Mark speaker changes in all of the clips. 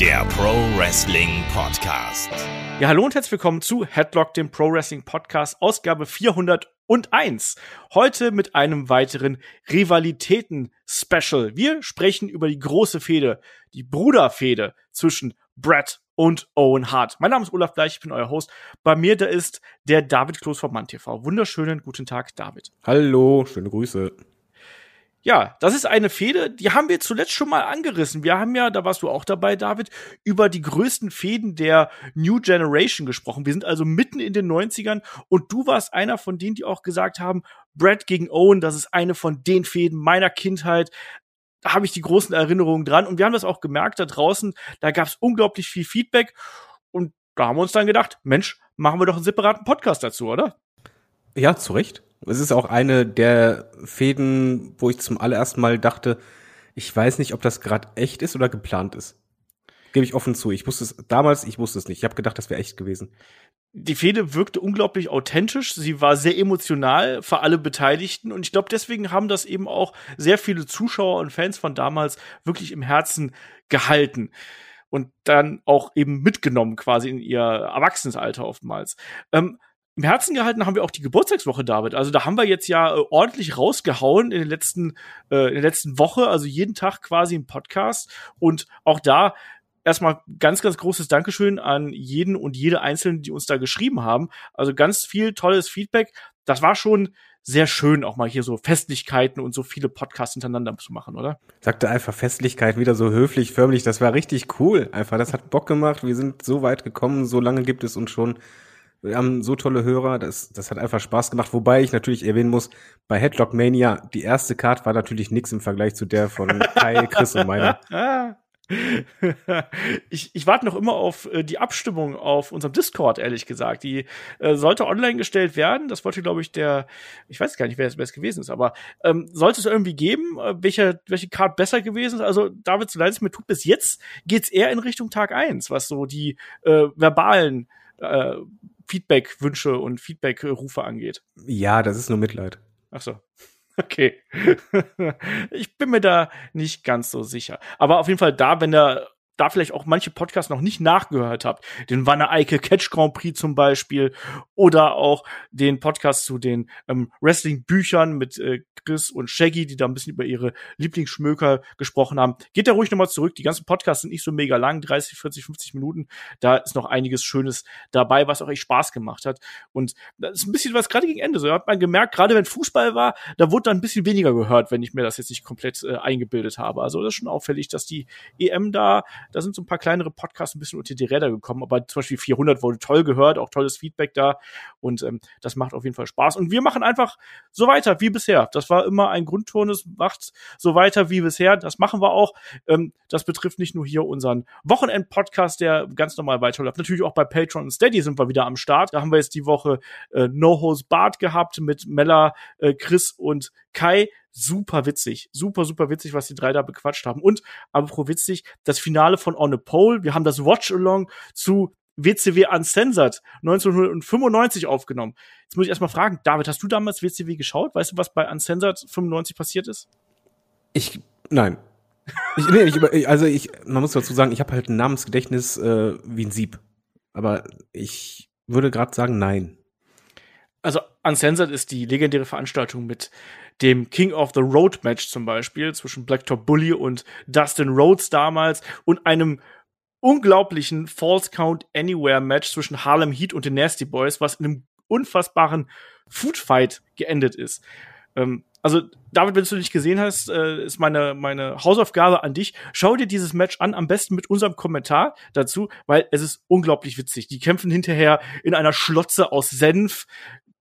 Speaker 1: der Pro Wrestling Podcast.
Speaker 2: Ja, hallo und herzlich willkommen zu Headlock, dem Pro Wrestling Podcast, Ausgabe 401. Heute mit einem weiteren Rivalitäten-Special. Wir sprechen über die große Fehde, die Bruderfehde zwischen Brett und Owen Hart. Mein Name ist Olaf Bleich, ich bin euer Host. Bei mir da ist der David Kloß vom Mann TV. Wunderschönen guten Tag, David.
Speaker 3: Hallo, schöne Grüße.
Speaker 2: Ja, das ist eine Fehde, die haben wir zuletzt schon mal angerissen. Wir haben ja, da warst du auch dabei, David, über die größten Fäden der New Generation gesprochen. Wir sind also mitten in den 90ern und du warst einer von denen, die auch gesagt haben, Brad gegen Owen, das ist eine von den Fäden meiner Kindheit. Da habe ich die großen Erinnerungen dran und wir haben das auch gemerkt da draußen, da gab es unglaublich viel Feedback und da haben wir uns dann gedacht, Mensch, machen wir doch einen separaten Podcast dazu, oder?
Speaker 3: Ja, zu Recht. Es ist auch eine der Fäden, wo ich zum allerersten Mal dachte, ich weiß nicht, ob das gerade echt ist oder geplant ist. Gebe ich offen zu. Ich wusste es damals, ich wusste es nicht. Ich habe gedacht, das wäre echt gewesen.
Speaker 2: Die Fehde wirkte unglaublich authentisch. Sie war sehr emotional für alle Beteiligten. Und ich glaube, deswegen haben das eben auch sehr viele Zuschauer und Fans von damals wirklich im Herzen gehalten. Und dann auch eben mitgenommen quasi in ihr Erwachsenenalter oftmals. Ähm, im Herzen gehalten haben wir auch die Geburtstagswoche, David. Also da haben wir jetzt ja äh, ordentlich rausgehauen in den letzten, äh, in der letzten Woche, also jeden Tag quasi im Podcast. Und auch da erstmal ganz, ganz großes Dankeschön an jeden und jede Einzelne, die uns da geschrieben haben. Also ganz viel tolles Feedback. Das war schon sehr schön, auch mal hier so Festlichkeiten und so viele Podcasts hintereinander zu machen, oder?
Speaker 3: Sagte einfach Festlichkeit wieder so höflich, förmlich. Das war richtig cool. Einfach, das hat Bock gemacht. Wir sind so weit gekommen. So lange gibt es uns schon. Wir haben so tolle Hörer, das, das hat einfach Spaß gemacht. Wobei ich natürlich erwähnen muss, bei Headlock Mania, die erste Card war natürlich nix im Vergleich zu der von Kai, Chris und meiner.
Speaker 2: ich, ich warte noch immer auf äh, die Abstimmung auf unserem Discord, ehrlich gesagt. Die äh, sollte online gestellt werden. Das wollte, glaube ich, der, ich weiß gar nicht, wer es, wer es gewesen ist, aber ähm, sollte es irgendwie geben, äh, welche, welche Card besser gewesen ist. Also, David, so leid es mir tut, bis jetzt geht's eher in Richtung Tag eins, was so die äh, verbalen äh, Feedback-Wünsche und Feedback-Rufe angeht.
Speaker 3: Ja, das ist nur Mitleid.
Speaker 2: Ach so. Okay. ich bin mir da nicht ganz so sicher. Aber auf jeden Fall da, wenn der da vielleicht auch manche Podcasts noch nicht nachgehört habt, den Wanne Eike Catch Grand Prix zum Beispiel oder auch den Podcast zu den ähm, Wrestling-Büchern mit äh, Chris und Shaggy, die da ein bisschen über ihre Lieblingsschmöker gesprochen haben. Geht da ruhig nochmal zurück. Die ganzen Podcasts sind nicht so mega lang, 30, 40, 50 Minuten. Da ist noch einiges Schönes dabei, was auch echt Spaß gemacht hat. Und das ist ein bisschen was gerade gegen Ende. So hat man gemerkt, gerade wenn Fußball war, da wurde dann ein bisschen weniger gehört, wenn ich mir das jetzt nicht komplett äh, eingebildet habe. Also das ist schon auffällig, dass die EM da da sind so ein paar kleinere Podcasts ein bisschen unter die Räder gekommen, aber zum Beispiel 400 wurde toll gehört, auch tolles Feedback da und ähm, das macht auf jeden Fall Spaß. Und wir machen einfach so weiter wie bisher. Das war immer ein Grundton, es macht so weiter wie bisher. Das machen wir auch. Ähm, das betrifft nicht nur hier unseren Wochenend-Podcast, der ganz normal weiterläuft. Natürlich auch bei Patreon und Steady sind wir wieder am Start. Da haben wir jetzt die Woche äh, No Hose Bart gehabt mit Mella, äh, Chris und Kai super witzig. Super, super witzig, was die drei da bequatscht haben. Und, aber pro witzig, das Finale von On a Pole. Wir haben das Watch-Along zu WCW Uncensored 1995 aufgenommen. Jetzt muss ich erstmal fragen, David, hast du damals WCW geschaut? Weißt du, was bei Uncensored 95 passiert ist?
Speaker 3: Ich, nein. Ich, nee, ich, also ich, man muss dazu sagen, ich habe halt ein Namensgedächtnis äh, wie ein Sieb. Aber ich würde gerade sagen, nein.
Speaker 2: Also Uncensored ist die legendäre Veranstaltung mit dem King of the Road Match zum Beispiel zwischen Blacktop Bully und Dustin Rhodes damals und einem unglaublichen False Count Anywhere Match zwischen Harlem Heat und den Nasty Boys, was in einem unfassbaren Foodfight geendet ist. Ähm, also, David, wenn du nicht gesehen hast, äh, ist meine, meine Hausaufgabe an dich. Schau dir dieses Match an, am besten mit unserem Kommentar dazu, weil es ist unglaublich witzig. Die kämpfen hinterher in einer Schlotze aus Senf,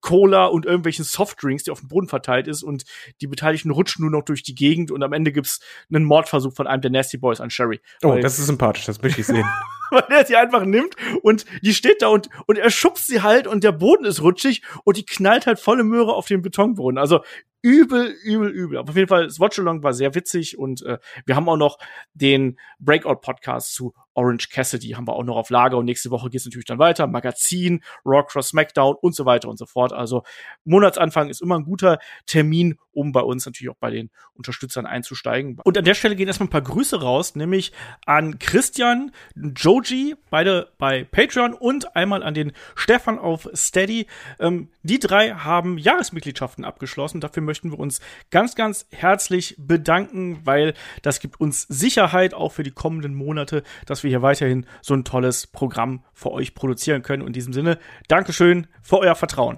Speaker 2: Cola und irgendwelchen Softdrinks, die auf dem Boden verteilt ist und die Beteiligten rutschen nur noch durch die Gegend und am Ende gibt's einen Mordversuch von einem der Nasty Boys an Sherry.
Speaker 3: Oh, weil, das ist sympathisch, das möchte ich sehen.
Speaker 2: weil er sie einfach nimmt und die steht da und, und er schubst sie halt und der Boden ist rutschig und die knallt halt volle Möhre auf den Betonboden. Also übel, übel, übel. Aber auf jeden Fall, das Watchalong war sehr witzig und äh, wir haben auch noch den Breakout-Podcast zu Orange Cassidy haben wir auch noch auf Lager und nächste Woche geht es natürlich dann weiter. Magazin, Raw Cross SmackDown und so weiter und so fort. Also Monatsanfang ist immer ein guter Termin, um bei uns natürlich auch bei den Unterstützern einzusteigen. Und an der Stelle gehen erstmal ein paar Grüße raus, nämlich an Christian, Joji, beide bei Patreon und einmal an den Stefan auf Steady. Ähm, die drei haben Jahresmitgliedschaften abgeschlossen. Dafür möchten wir uns ganz, ganz herzlich bedanken, weil das gibt uns Sicherheit auch für die kommenden Monate, dass wir hier weiterhin so ein tolles Programm für euch produzieren können. in diesem Sinne, Dankeschön für euer Vertrauen.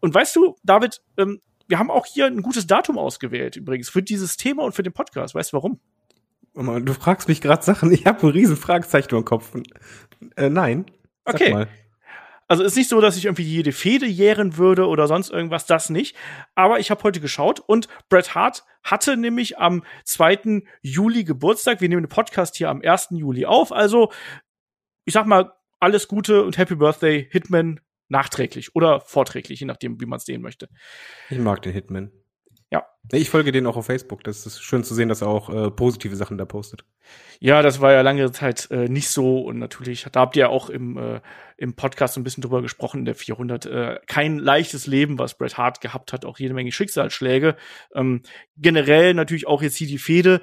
Speaker 2: Und weißt du, David, ähm, wir haben auch hier ein gutes Datum ausgewählt, übrigens, für dieses Thema und für den Podcast. Weißt du warum?
Speaker 3: Du fragst mich gerade Sachen, ich habe ein riesen Fragezeichen im Kopf. Äh, nein.
Speaker 2: okay. Mal. Also ist nicht so, dass ich irgendwie jede Fehde jähren würde oder sonst irgendwas, das nicht. Aber ich habe heute geschaut und Bret Hart hatte nämlich am 2. Juli Geburtstag. Wir nehmen den Podcast hier am 1. Juli auf. Also, ich sag mal, alles Gute und Happy Birthday, Hitman, nachträglich oder vorträglich, je nachdem, wie man es sehen möchte.
Speaker 3: Ich mag den Hitman. Ich folge den auch auf Facebook. Das ist schön zu sehen, dass er auch äh, positive Sachen da postet.
Speaker 2: Ja, das war ja lange Zeit äh, nicht so und natürlich, da habt ihr ja auch im, äh, im Podcast ein bisschen drüber gesprochen, in der 400. Äh, kein leichtes Leben, was Bret Hart gehabt hat, auch jede Menge Schicksalsschläge. Ähm, generell natürlich auch jetzt hier die Fehde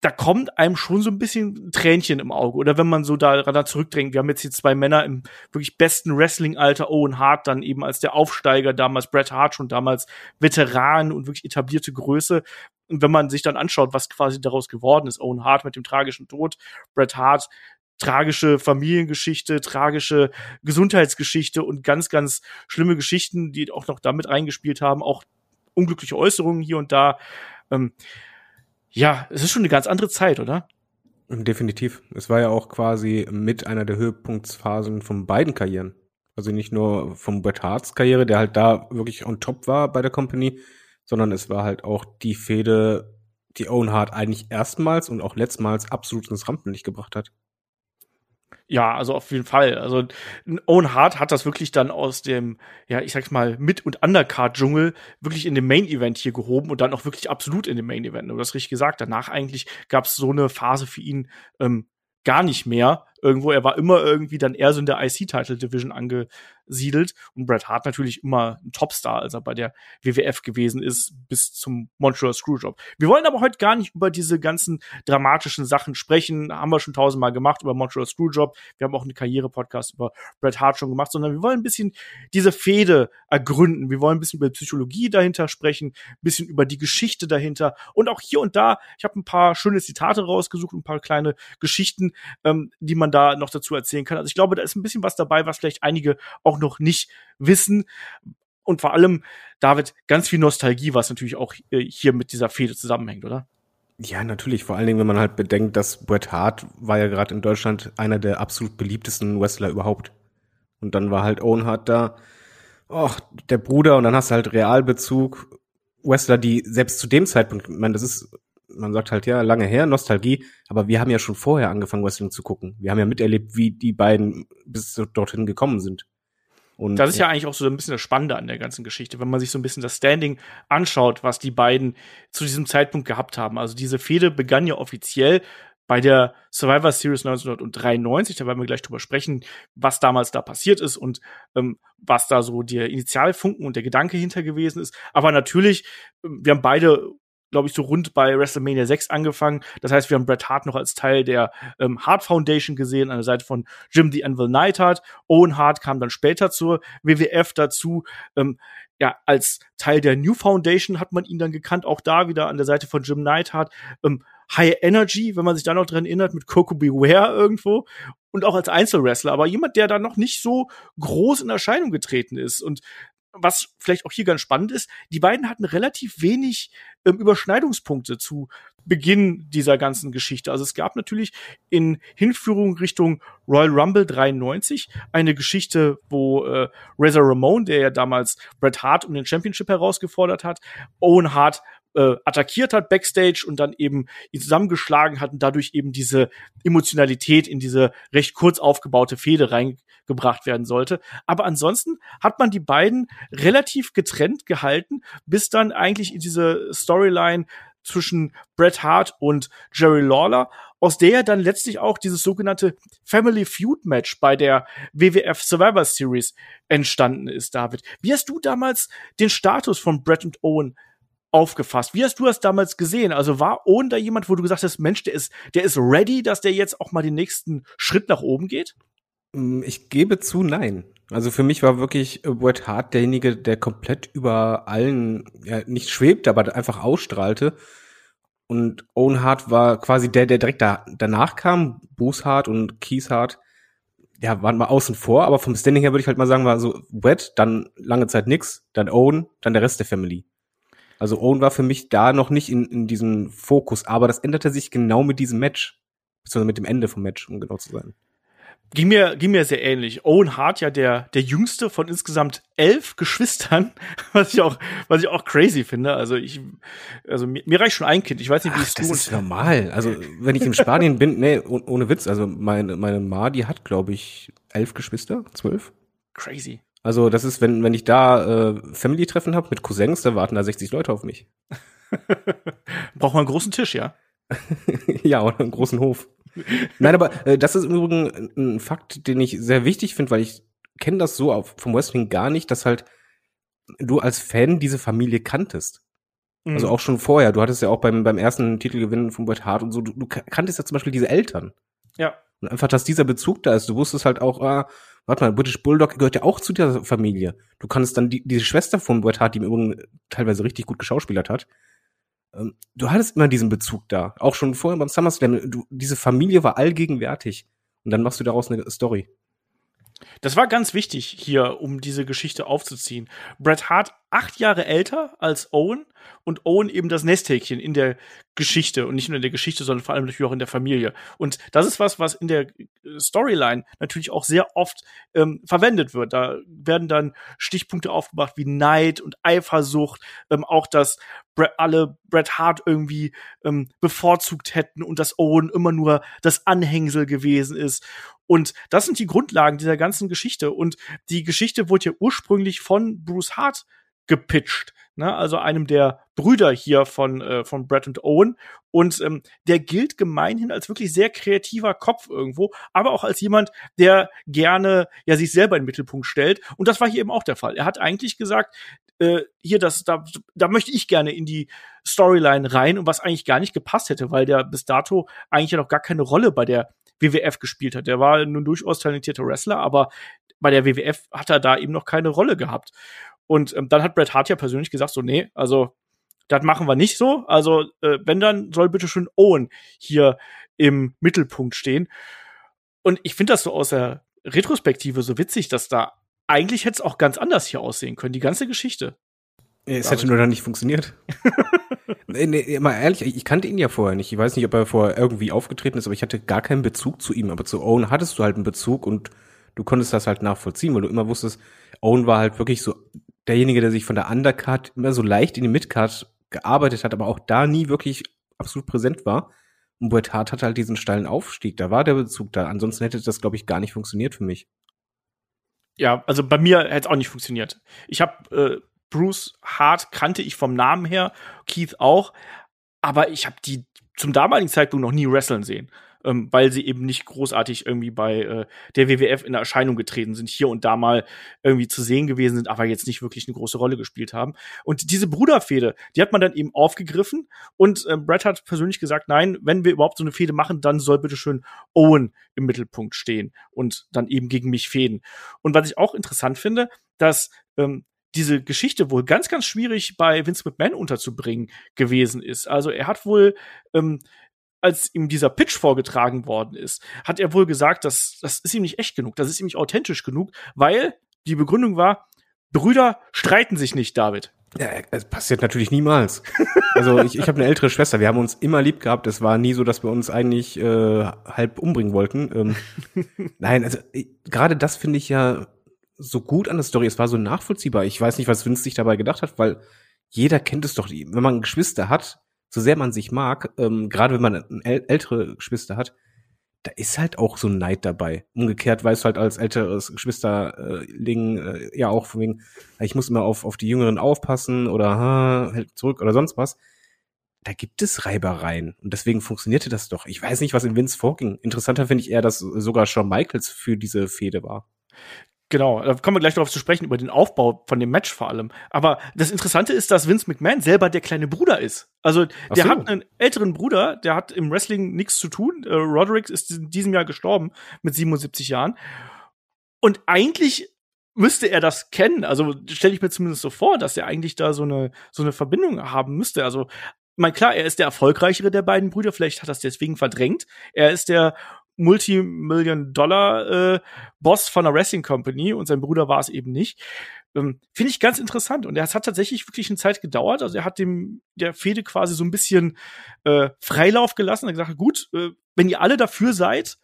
Speaker 2: da kommt einem schon so ein bisschen Tränchen im Auge. Oder wenn man so daran zurückdrängt, wir haben jetzt hier zwei Männer im wirklich besten Wrestling-Alter, Owen Hart dann eben als der Aufsteiger, damals Bret Hart schon damals Veteran und wirklich etablierte Größe. Und wenn man sich dann anschaut, was quasi daraus geworden ist, Owen Hart mit dem tragischen Tod, Bret Hart tragische Familiengeschichte, tragische Gesundheitsgeschichte und ganz, ganz schlimme Geschichten, die auch noch damit reingespielt haben, auch unglückliche Äußerungen hier und da. Ähm, ja, es ist schon eine ganz andere Zeit, oder?
Speaker 3: Definitiv. Es war ja auch quasi mit einer der Höhepunktsphasen von beiden Karrieren. Also nicht nur vom Bret Harts Karriere, der halt da wirklich on top war bei der Company, sondern es war halt auch die Fehde, die Owen Hart eigentlich erstmals und auch letztmals absolut ins Rampenlicht gebracht hat.
Speaker 2: Ja, also auf jeden Fall. Also Owen Hart hat das wirklich dann aus dem, ja, ich sag's mal, Mit- und Undercard-Dschungel wirklich in dem Main-Event hier gehoben und dann auch wirklich absolut in dem Main-Event. Du hast richtig gesagt. Danach eigentlich gab's so eine Phase für ihn ähm, gar nicht mehr irgendwo. Er war immer irgendwie dann eher so in der IC-Title-Division angesiedelt. Und Bret Hart natürlich immer ein Topstar, als er bei der WWF gewesen ist, bis zum Montreal Screwjob. Wir wollen aber heute gar nicht über diese ganzen dramatischen Sachen sprechen. Haben wir schon tausendmal gemacht über Montreal Screwjob. Wir haben auch einen Karriere-Podcast über Bret Hart schon gemacht, sondern wir wollen ein bisschen diese Fehde ergründen. Wir wollen ein bisschen über Psychologie dahinter sprechen, ein bisschen über die Geschichte dahinter und auch hier und da. Ich habe ein paar schöne Zitate rausgesucht, ein paar kleine Geschichten, ähm, die man man da noch dazu erzählen kann. Also ich glaube, da ist ein bisschen was dabei, was vielleicht einige auch noch nicht wissen. Und vor allem, David, ganz viel Nostalgie, was natürlich auch äh, hier mit dieser Fehde zusammenhängt, oder?
Speaker 3: Ja, natürlich. Vor allen Dingen, wenn man halt bedenkt, dass Bret Hart war ja gerade in Deutschland einer der absolut beliebtesten Wrestler überhaupt. Und dann war halt Owen Hart da, oh, der Bruder, und dann hast du halt Realbezug. Wrestler, die selbst zu dem Zeitpunkt, ich meine, das ist man sagt halt ja, lange her, Nostalgie, aber wir haben ja schon vorher angefangen, Wrestling zu gucken. Wir haben ja miterlebt, wie die beiden bis dorthin gekommen sind.
Speaker 2: Und das ist ja eigentlich auch so ein bisschen das Spannende an der ganzen Geschichte, wenn man sich so ein bisschen das Standing anschaut, was die beiden zu diesem Zeitpunkt gehabt haben. Also diese Fehde begann ja offiziell bei der Survivor Series 1993, da werden wir gleich drüber sprechen, was damals da passiert ist und ähm, was da so der Initialfunken und der Gedanke hinter gewesen ist. Aber natürlich, ähm, wir haben beide glaube ich, so rund bei WrestleMania 6 angefangen. Das heißt, wir haben Bret Hart noch als Teil der ähm, Hart Foundation gesehen, an der Seite von Jim the Anvil Neidhart. Owen Hart kam dann später zur WWF dazu. Ähm, ja, als Teil der New Foundation hat man ihn dann gekannt, auch da wieder an der Seite von Jim Neidhart. Ähm, High Energy, wenn man sich da noch dran erinnert, mit Coco Beware irgendwo und auch als Einzelwrestler, aber jemand, der da noch nicht so groß in Erscheinung getreten ist und was vielleicht auch hier ganz spannend ist, die beiden hatten relativ wenig ähm, Überschneidungspunkte zu Beginn dieser ganzen Geschichte. Also es gab natürlich in Hinführung Richtung Royal Rumble 93 eine Geschichte, wo äh, Razor Ramon, der ja damals Bret Hart um den Championship herausgefordert hat, Owen Hart äh, attackiert hat backstage und dann eben ihn zusammengeschlagen hat und dadurch eben diese Emotionalität in diese recht kurz aufgebaute Fehde reingebracht werden sollte. Aber ansonsten hat man die beiden relativ getrennt gehalten, bis dann eigentlich in diese Storyline zwischen Bret Hart und Jerry Lawler, aus der dann letztlich auch dieses sogenannte Family Feud Match bei der WWF Survivor Series entstanden ist, David. Wie hast du damals den Status von Bret und Owen aufgefasst? Wie hast du das damals gesehen? Also war Owen da jemand, wo du gesagt hast, Mensch, der ist, der ist ready, dass der jetzt auch mal den nächsten Schritt nach oben geht?
Speaker 3: Mm, ich gebe zu, nein. Also für mich war wirklich Bret Hart derjenige, der komplett über allen, ja, nicht schwebte, aber einfach ausstrahlte. Und Owen Hart war quasi der, der direkt da, danach kam. Bruce Hart und Keith Hart, ja, waren mal außen vor, aber vom Standing her würde ich halt mal sagen, war so Bret, dann lange Zeit nix, dann Owen, dann der Rest der Family. Also Owen war für mich da noch nicht in, in diesem Fokus, aber das änderte sich genau mit diesem Match. Beziehungsweise mit dem Ende vom Match, um genau zu sein.
Speaker 2: Ging mir, ging mir sehr ähnlich. Owen Hart ja der, der jüngste von insgesamt elf Geschwistern, was ich auch, was ich auch crazy finde. Also ich, also mir, mir reicht schon ein Kind. Ich weiß nicht, wie es
Speaker 3: du. Das ist normal. Also wenn ich in Spanien bin, nee, ohne Witz. Also meine, meine Ma, die hat, glaube ich, elf Geschwister, zwölf.
Speaker 2: Crazy.
Speaker 3: Also das ist, wenn, wenn ich da äh, Family-Treffen habe mit Cousins, da warten da 60 Leute auf mich.
Speaker 2: Braucht man einen großen Tisch, ja?
Speaker 3: ja, oder einen großen Hof. Nein, aber äh, das ist im Übrigen ein Fakt, den ich sehr wichtig finde, weil ich kenne das so auf, vom Wrestling gar nicht, dass halt du als Fan diese Familie kanntest. Also mhm. Also auch schon vorher. Du hattest ja auch beim, beim ersten Titelgewinn von Bret Hart und so, du, du kanntest ja zum Beispiel diese Eltern.
Speaker 2: Ja.
Speaker 3: Und einfach, dass dieser Bezug da ist. Du wusstest halt auch, ah, warte mal, British Bulldog gehört ja auch zu der Familie. Du kannst dann die, diese Schwester von Bret Hart, die im Übrigen teilweise richtig gut geschauspielert hat, ähm, du hattest immer diesen Bezug da. Auch schon vorher beim SummerSlam. Du, diese Familie war allgegenwärtig. Und dann machst du daraus eine Story.
Speaker 2: Das war ganz wichtig hier, um diese Geschichte aufzuziehen. Bret Hart acht Jahre älter als Owen und Owen eben das Nesthäkchen in der Geschichte und nicht nur in der Geschichte, sondern vor allem natürlich auch in der Familie. Und das ist was, was in der Storyline natürlich auch sehr oft ähm, verwendet wird. Da werden dann Stichpunkte aufgebracht wie Neid und Eifersucht, ähm, auch dass Bret, alle Bret Hart irgendwie ähm, bevorzugt hätten und dass Owen immer nur das Anhängsel gewesen ist. Und das sind die Grundlagen dieser ganzen Geschichte. Und die Geschichte wurde ja ursprünglich von Bruce Hart gepitcht. Ne? Also einem der Brüder hier von, äh, von Brett und Owen. Und ähm, der gilt gemeinhin als wirklich sehr kreativer Kopf irgendwo, aber auch als jemand, der gerne ja sich selber in den Mittelpunkt stellt. Und das war hier eben auch der Fall. Er hat eigentlich gesagt, äh, hier, das, da, da möchte ich gerne in die Storyline rein und was eigentlich gar nicht gepasst hätte, weil der bis dato eigentlich ja noch gar keine Rolle bei der WWF gespielt hat. Der war nun durchaus talentierter Wrestler, aber bei der WWF hat er da eben noch keine Rolle gehabt. Und ähm, dann hat Bret Hart ja persönlich gesagt, so, nee, also das machen wir nicht so. Also, äh, wenn dann soll bitte schön Owen hier im Mittelpunkt stehen. Und ich finde das so aus der Retrospektive so witzig, dass da eigentlich hätte es auch ganz anders hier aussehen können, die ganze Geschichte.
Speaker 3: Es hätte nur dann nicht funktioniert. nee, nee, mal ehrlich, ich kannte ihn ja vorher nicht. Ich weiß nicht, ob er vorher irgendwie aufgetreten ist, aber ich hatte gar keinen Bezug zu ihm. Aber zu Owen hattest du halt einen Bezug und du konntest das halt nachvollziehen, weil du immer wusstest, Owen war halt wirklich so derjenige, der sich von der Undercard immer so leicht in die Midcard gearbeitet hat, aber auch da nie wirklich absolut präsent war. Und Bret Hart hatte halt diesen steilen Aufstieg. Da war der Bezug da. Ansonsten hätte das, glaube ich, gar nicht funktioniert für mich.
Speaker 2: Ja, also bei mir hätte es auch nicht funktioniert. Ich habe äh, Bruce Hart kannte ich vom Namen her, Keith auch, aber ich habe die zum damaligen Zeitpunkt noch nie wrestlen sehen ähm, weil sie eben nicht großartig irgendwie bei äh, der WWF in Erscheinung getreten sind, hier und da mal irgendwie zu sehen gewesen sind, aber jetzt nicht wirklich eine große Rolle gespielt haben. Und diese Bruderfehde, die hat man dann eben aufgegriffen und äh, Brett hat persönlich gesagt, nein, wenn wir überhaupt so eine Fehde machen, dann soll bitte schön Owen im Mittelpunkt stehen und dann eben gegen mich fäden. Und was ich auch interessant finde, dass ähm, diese Geschichte wohl ganz, ganz schwierig bei Vince McMahon unterzubringen gewesen ist. Also er hat wohl ähm, als ihm dieser Pitch vorgetragen worden ist, hat er wohl gesagt, dass das ist ihm nicht echt genug, das ist ihm nicht authentisch genug, weil die Begründung war, Brüder streiten sich nicht, David.
Speaker 3: Ja, es passiert natürlich niemals. Also ich, ich habe eine ältere Schwester, wir haben uns immer lieb gehabt. Es war nie so, dass wir uns eigentlich äh, halb umbringen wollten. Ähm, nein, also gerade das finde ich ja so gut an der Story. Es war so nachvollziehbar. Ich weiß nicht, was Vince sich dabei gedacht hat, weil jeder kennt es doch, wenn man Geschwister hat, so sehr man sich mag, ähm, gerade wenn man äl ältere Geschwister hat, da ist halt auch so ein Neid dabei. Umgekehrt weißt du halt als älteres Geschwisterling äh, ja auch von wegen, ich muss immer auf, auf die Jüngeren aufpassen oder ha, halt zurück oder sonst was. Da gibt es Reibereien und deswegen funktionierte das doch. Ich weiß nicht, was in Vince vorging. Interessanter finde ich eher, dass sogar Shawn Michaels für diese Fehde war.
Speaker 2: Genau, da kommen wir gleich darauf zu sprechen, über den Aufbau von dem Match vor allem. Aber das Interessante ist, dass Vince McMahon selber der kleine Bruder ist. Also der so. hat einen älteren Bruder, der hat im Wrestling nichts zu tun. Äh, Roderick ist in diesem Jahr gestorben mit 77 Jahren. Und eigentlich müsste er das kennen. Also stelle ich mir zumindest so vor, dass er eigentlich da so eine, so eine Verbindung haben müsste. Also mein klar, er ist der erfolgreichere der beiden Brüder, vielleicht hat er es deswegen verdrängt. Er ist der Multimillion-Dollar-Boss äh, von einer Wrestling Company und sein Bruder war es eben nicht. Ähm, Finde ich ganz interessant. Und es hat tatsächlich wirklich eine Zeit gedauert. Also er hat dem der Fehde quasi so ein bisschen äh, Freilauf gelassen. Er hat gesagt, gut, äh, wenn ihr alle dafür seid,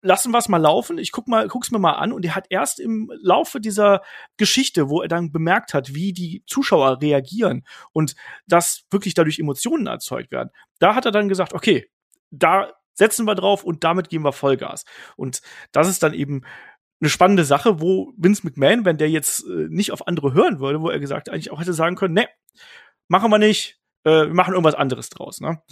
Speaker 2: lassen wir es mal laufen. Ich guck mal, guck's mir mal an. Und er hat erst im Laufe dieser Geschichte, wo er dann bemerkt hat, wie die Zuschauer reagieren und dass wirklich dadurch Emotionen erzeugt werden, da hat er dann gesagt, okay, da setzen wir drauf und damit geben wir Vollgas. Und das ist dann eben eine spannende Sache, wo Vince McMahon, wenn der jetzt äh, nicht auf andere hören würde, wo er gesagt eigentlich auch hätte sagen können, ne, machen wir nicht, äh, wir machen irgendwas anderes draus. Ne?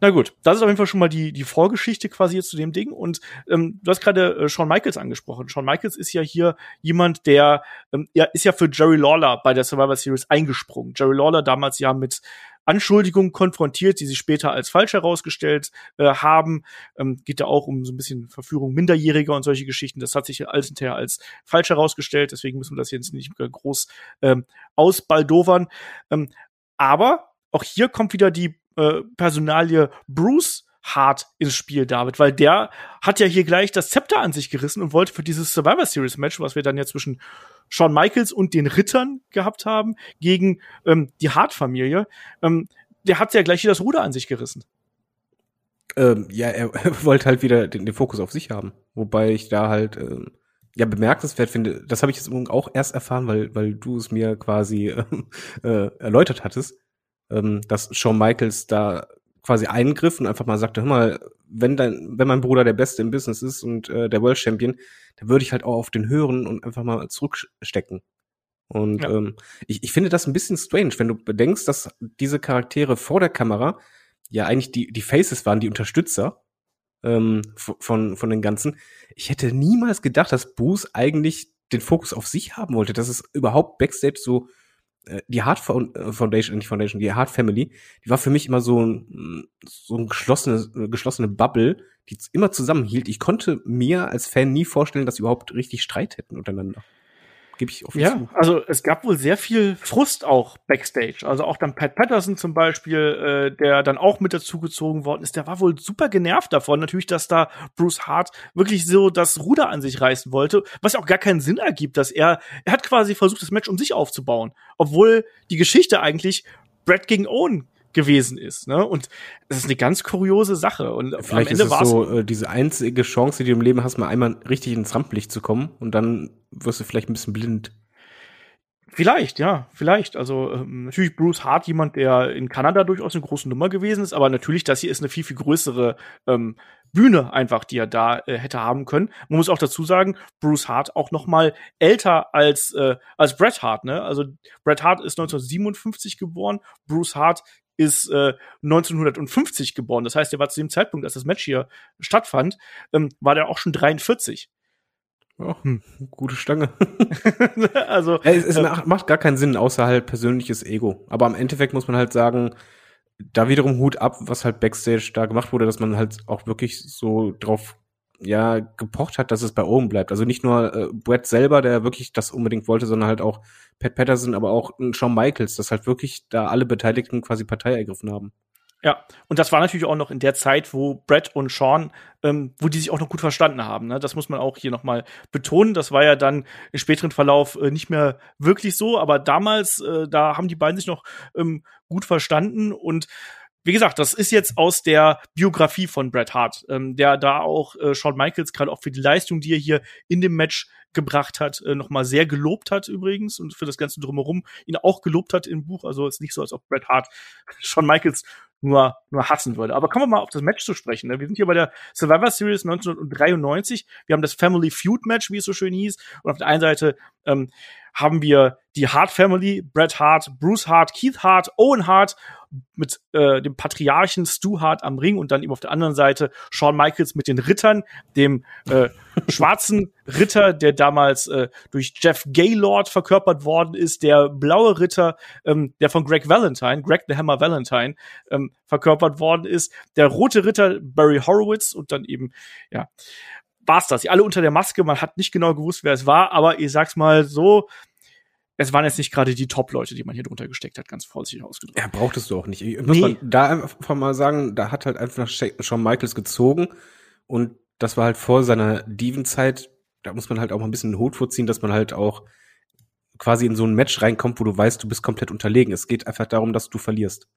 Speaker 2: Na gut, das ist auf jeden Fall schon mal die, die Vorgeschichte quasi jetzt zu dem Ding. Und ähm, du hast gerade äh, Shawn Michaels angesprochen. Shawn Michaels ist ja hier jemand, der ähm, ja, ist ja für Jerry Lawler bei der Survivor Series eingesprungen. Jerry Lawler damals ja mit Anschuldigungen konfrontiert, die sich später als falsch herausgestellt äh, haben. Ähm, geht da auch um so ein bisschen Verführung Minderjähriger und solche Geschichten. Das hat sich alles hinterher als falsch herausgestellt. Deswegen müssen wir das jetzt nicht groß ähm, ausbaldovern. Ähm, aber auch hier kommt wieder die äh, Personalie Bruce hart ins Spiel, David, weil der hat ja hier gleich das Zepter an sich gerissen und wollte für dieses Survivor Series Match, was wir dann ja zwischen Shawn Michaels und den Rittern gehabt haben, gegen ähm, die Hart-Familie, ähm, der hat ja gleich hier das Ruder an sich gerissen.
Speaker 3: Ähm, ja, er, wollte halt wieder den, den, Fokus auf sich haben. Wobei ich da halt ähm, ja bemerkenswert finde, das habe ich jetzt auch erst erfahren, weil, weil du es mir quasi äh, erläutert hattest, ähm, dass Shawn Michaels da quasi eingriff und einfach mal sagte, hör mal, wenn dein, wenn mein Bruder der Beste im Business ist und äh, der World Champion, dann würde ich halt auch auf den hören und einfach mal zurückstecken. Und ja. ähm, ich, ich finde das ein bisschen strange, wenn du bedenkst, dass diese Charaktere vor der Kamera ja eigentlich die, die Faces waren, die Unterstützer ähm, von, von den Ganzen. Ich hätte niemals gedacht, dass Bruce eigentlich den Fokus auf sich haben wollte, dass es überhaupt Backstage so die Hard äh, Foundation, nicht Foundation, die Hard Family, die war für mich immer so ein, so ein geschlossene, geschlossene Bubble, die immer zusammenhielt. Ich konnte mir als Fan nie vorstellen, dass sie überhaupt richtig Streit hätten untereinander.
Speaker 2: Gebe ich offen ja, zu. also es gab wohl sehr viel Frust auch backstage. Also auch dann Pat Patterson zum Beispiel, äh, der dann auch mit dazugezogen worden ist, der war wohl super genervt davon, natürlich, dass da Bruce Hart wirklich so das Ruder an sich reißen wollte, was auch gar keinen Sinn ergibt, dass er, er hat quasi versucht, das Match um sich aufzubauen, obwohl die Geschichte eigentlich Brad gegen Owen gewesen ist. Ne? Und das ist eine ganz kuriose Sache. Und
Speaker 3: Vielleicht am Ende war es so äh, diese einzige Chance, die du im Leben hast, mal einmal richtig ins Rampenlicht zu kommen und dann wirst du vielleicht ein bisschen blind.
Speaker 2: Vielleicht, ja, vielleicht. Also ähm, natürlich Bruce Hart, jemand, der in Kanada durchaus eine große Nummer gewesen ist, aber natürlich, das hier ist eine viel, viel größere ähm, Bühne einfach, die er da äh, hätte haben können. Man muss auch dazu sagen, Bruce Hart auch noch mal älter als äh, als Bret Hart. Ne? Also Bret Hart ist 1957 geboren, Bruce Hart ist äh, 1950 geboren. Das heißt, er war zu dem Zeitpunkt, als das Match hier stattfand, ähm, war der auch schon 43.
Speaker 3: Oh, hm, gute Stange. also ja, es, es äh, macht gar keinen Sinn, außer halt persönliches Ego. Aber am Endeffekt muss man halt sagen, da wiederum Hut ab, was halt Backstage da gemacht wurde, dass man halt auch wirklich so drauf ja gepocht hat, dass es bei oben bleibt. Also nicht nur äh, Brett selber, der wirklich das unbedingt wollte, sondern halt auch Pat Patterson, aber auch Shawn Michaels, dass halt wirklich da alle Beteiligten quasi Partei ergriffen haben.
Speaker 2: Ja, und das war natürlich auch noch in der Zeit, wo Brett und Sean, ähm, wo die sich auch noch gut verstanden haben. Ne? Das muss man auch hier noch mal betonen. Das war ja dann im späteren Verlauf äh, nicht mehr wirklich so, aber damals, äh, da haben die beiden sich noch ähm, gut verstanden und wie gesagt, das ist jetzt aus der Biografie von Bret Hart, ähm, der da auch äh, Shawn Michaels gerade auch für die Leistung, die er hier in dem Match gebracht hat, äh, nochmal sehr gelobt hat übrigens und für das Ganze drumherum ihn auch gelobt hat im Buch. Also ist nicht so, als ob Bret Hart Shawn Michaels nur, nur hassen würde. Aber kommen wir mal auf das Match zu sprechen. Ne? Wir sind hier bei der Survivor Series 1993. Wir haben das Family Feud Match, wie es so schön hieß. Und auf der einen Seite ähm, haben wir die Hart Family, Bret Hart, Bruce Hart, Keith Hart, Owen Hart mit äh, dem Patriarchen Stu Hart am Ring und dann eben auf der anderen Seite Shawn Michaels mit den Rittern, dem äh, schwarzen Ritter, der damals äh, durch Jeff Gaylord verkörpert worden ist, der blaue Ritter, ähm, der von Greg Valentine, Greg the Hammer Valentine, ähm, verkörpert worden ist, der rote Ritter Barry Horowitz und dann eben, ja, war's das. Alle unter der Maske, man hat nicht genau gewusst, wer es war, aber ich sag's mal so, es waren jetzt nicht gerade die Top-Leute, die man hier drunter gesteckt hat, ganz vorsichtig ausgedrückt.
Speaker 3: Ja, brauchtest du auch nicht. Ich muss nee. man da einfach mal sagen, da hat halt einfach Shawn Michaels gezogen und das war halt vor seiner Diven-Zeit. Da muss man halt auch mal ein bisschen den Hut vorziehen, dass man halt auch quasi in so ein Match reinkommt, wo du weißt, du bist komplett unterlegen. Es geht einfach darum, dass du verlierst.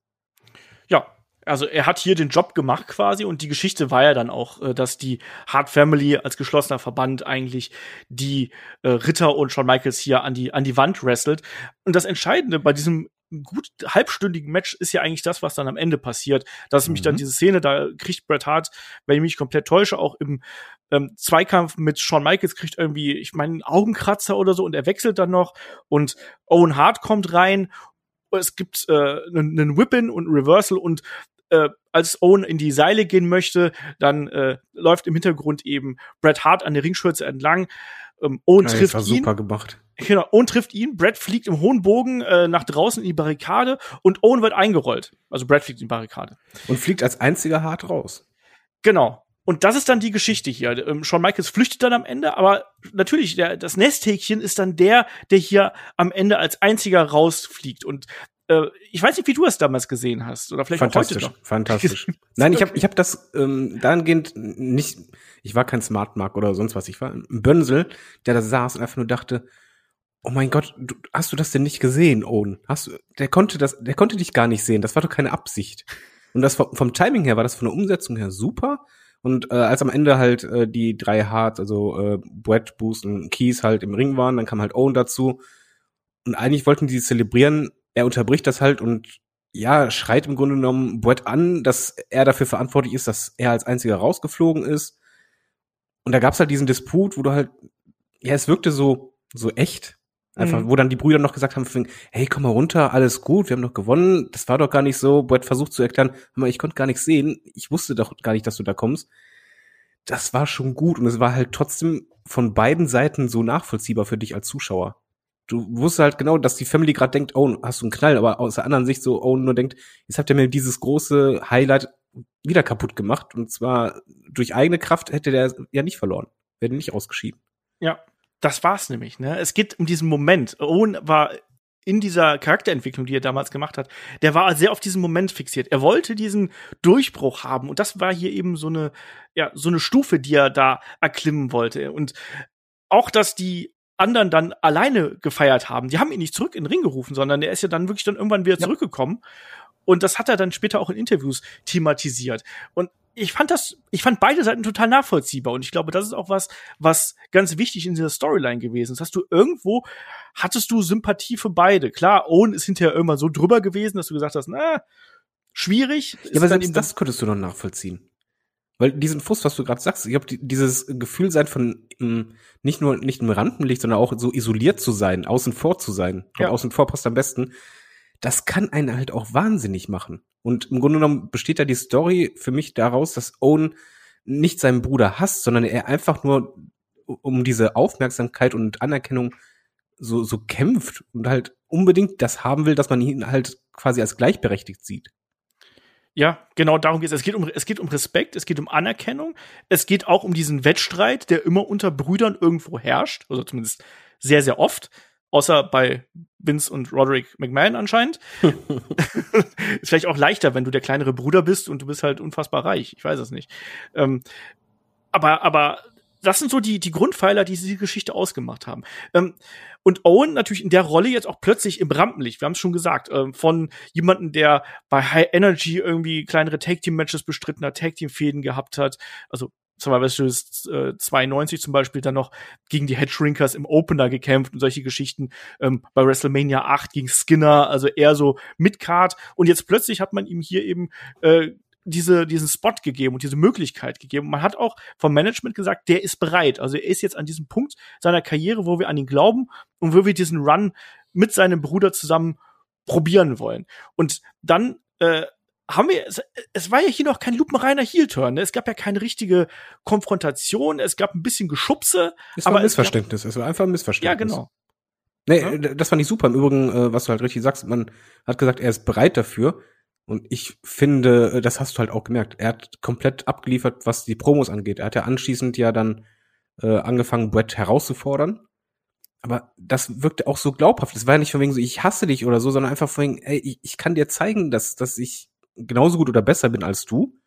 Speaker 2: Ja, also er hat hier den Job gemacht quasi und die Geschichte war ja dann auch, äh, dass die Hart Family als geschlossener Verband eigentlich die äh, Ritter und Shawn Michaels hier an die an die Wand wrestelt. Und das Entscheidende bei diesem gut halbstündigen Match ist ja eigentlich das, was dann am Ende passiert. Das ist mhm. nämlich dann diese Szene, da kriegt Bret Hart, wenn ich mich komplett täusche, auch im ähm, Zweikampf mit Shawn Michaels kriegt irgendwie, ich meine, einen Augenkratzer oder so und er wechselt dann noch und Owen Hart kommt rein es gibt äh, einen, Whip-In und Reversal und äh, als Owen in die Seile gehen möchte, dann äh, läuft im Hintergrund eben Bret Hart an der Ringschürze entlang. Ähm, Owen ja, trifft ihn.
Speaker 3: super gemacht.
Speaker 2: Genau, Owen trifft ihn, Brett fliegt im hohen Bogen äh, nach draußen in die Barrikade und Owen wird eingerollt. Also Brett fliegt in die Barrikade.
Speaker 3: Und fliegt als einziger hart raus.
Speaker 2: Genau. Und das ist dann die Geschichte hier. Ähm, Shawn Michaels flüchtet dann am Ende, aber natürlich, der, das Nesthäkchen ist dann der, der hier am Ende als einziger rausfliegt. Und äh, ich weiß nicht, wie du es damals gesehen hast oder vielleicht
Speaker 3: fantastisch,
Speaker 2: auch heute noch.
Speaker 3: Fantastisch. Nein, ich habe ich hab das ähm, dahingehend nicht. Ich war kein Smart Mark oder sonst was. Ich war ein Bönsel, der da saß und einfach nur dachte, oh mein Gott, du, hast du das denn nicht gesehen, Owen? Hast du? Der konnte das, der konnte dich gar nicht sehen. Das war doch keine Absicht. Und das vom, vom Timing her war das von der Umsetzung her super. Und äh, als am Ende halt äh, die drei Hearts, also äh, Brett, Boost und Keys halt im Ring waren, dann kam halt Owen dazu. Und eigentlich wollten die zelebrieren, er unterbricht das halt und ja, schreit im Grunde genommen Brett an, dass er dafür verantwortlich ist, dass er als einziger rausgeflogen ist. Und da gab's halt diesen Disput, wo du halt, ja, es wirkte so, so echt. Einfach, mhm. wo dann die Brüder noch gesagt haben, hey, komm mal runter, alles gut, wir haben doch gewonnen. Das war doch gar nicht so. Brett versucht zu erklären, aber ich konnte gar nichts sehen. Ich wusste doch gar nicht, dass du da kommst. Das war schon gut und es war halt trotzdem von beiden Seiten so nachvollziehbar für dich als Zuschauer du wusstest halt genau, dass die Family gerade denkt, oh, hast du einen Knall, aber aus der anderen Sicht so, oh, nur denkt, jetzt habt ihr mir dieses große Highlight wieder kaputt gemacht. Und zwar durch eigene Kraft hätte der ja nicht verloren. Wäre nicht ausgeschieden.
Speaker 2: Ja, das war's nämlich, ne? Es geht um diesen Moment. Owen war in dieser Charakterentwicklung, die er damals gemacht hat, der war sehr auf diesen Moment fixiert. Er wollte diesen Durchbruch haben und das war hier eben so eine, ja, so eine Stufe, die er da erklimmen wollte. Und auch, dass die anderen dann alleine gefeiert haben. Die haben ihn nicht zurück in den Ring gerufen, sondern der ist ja dann wirklich dann irgendwann wieder ja. zurückgekommen. Und das hat er dann später auch in Interviews thematisiert. Und ich fand das, ich fand beide Seiten total nachvollziehbar. Und ich glaube, das ist auch was, was ganz wichtig in dieser Storyline gewesen ist. Hast du irgendwo, hattest du Sympathie für beide? Klar, Owen ist hinterher irgendwann so drüber gewesen, dass du gesagt hast, na, schwierig.
Speaker 3: Ja, aber selbst das könntest du noch nachvollziehen. Weil diesen Fuß, was du gerade sagst, ich glaube, dieses Gefühl sein von mh, mm, nicht nur nicht im Rampenlicht, sondern auch so isoliert zu sein, außen vor zu sein. Ja. außen vor passt am besten. Das kann einen halt auch wahnsinnig machen. Und im Grunde genommen besteht da die Story für mich daraus, dass Owen nicht seinen Bruder hasst, sondern er einfach nur um diese Aufmerksamkeit und Anerkennung so, so kämpft und halt unbedingt das haben will, dass man ihn halt quasi als gleichberechtigt sieht.
Speaker 2: Ja, genau darum geht es. Es geht um, es geht um Respekt, es geht um Anerkennung, es geht auch um diesen Wettstreit, der immer unter Brüdern irgendwo herrscht, also zumindest sehr, sehr oft, außer bei Vince und Roderick McMahon anscheinend. ist vielleicht auch leichter, wenn du der kleinere Bruder bist und du bist halt unfassbar reich. Ich weiß es nicht. Ähm, aber, aber das sind so die, die Grundpfeiler, die diese Geschichte ausgemacht haben. Ähm, und Owen natürlich in der Rolle jetzt auch plötzlich im Rampenlicht. Wir haben es schon gesagt, ähm, von jemanden, der bei High Energy irgendwie kleinere Tag Team Matches bestritten hat, Tag Team Fäden gehabt hat. Also Survivor Series äh, 92 zum Beispiel dann noch gegen die Hedgerinkers im Opener gekämpft und solche Geschichten. Ähm, bei WrestleMania 8 gegen Skinner, also eher so Midcard. Und jetzt plötzlich hat man ihm hier eben äh, diese, diesen Spot gegeben und diese Möglichkeit gegeben. Man hat auch vom Management gesagt, der ist bereit. Also er ist jetzt an diesem Punkt seiner Karriere, wo wir an ihn glauben und wo wir diesen Run mit seinem Bruder zusammen probieren wollen. Und dann äh, haben wir, es, es war ja hier noch kein lupenreiner Heel-Turn. Ne? Es gab ja keine richtige Konfrontation, es gab ein bisschen Geschubse.
Speaker 3: Es war
Speaker 2: aber
Speaker 3: ein Missverständnis, es,
Speaker 2: gab,
Speaker 3: es war einfach ein Missverständnis.
Speaker 2: Ja, genau.
Speaker 3: Nee, ja? das fand ich super. Im Übrigen, äh, was du halt richtig sagst, man hat gesagt, er ist bereit dafür. Und ich finde, äh, das hast du halt auch gemerkt. Er hat komplett abgeliefert, was die Promos angeht. Er hat ja anschließend ja dann äh, angefangen, Brett herauszufordern. Aber das wirkte auch so glaubhaft. Es war ja nicht von wegen so, ich hasse dich oder so, sondern einfach von wegen, ey, ich, ich kann dir zeigen, dass, dass ich genauso gut oder besser bin als du.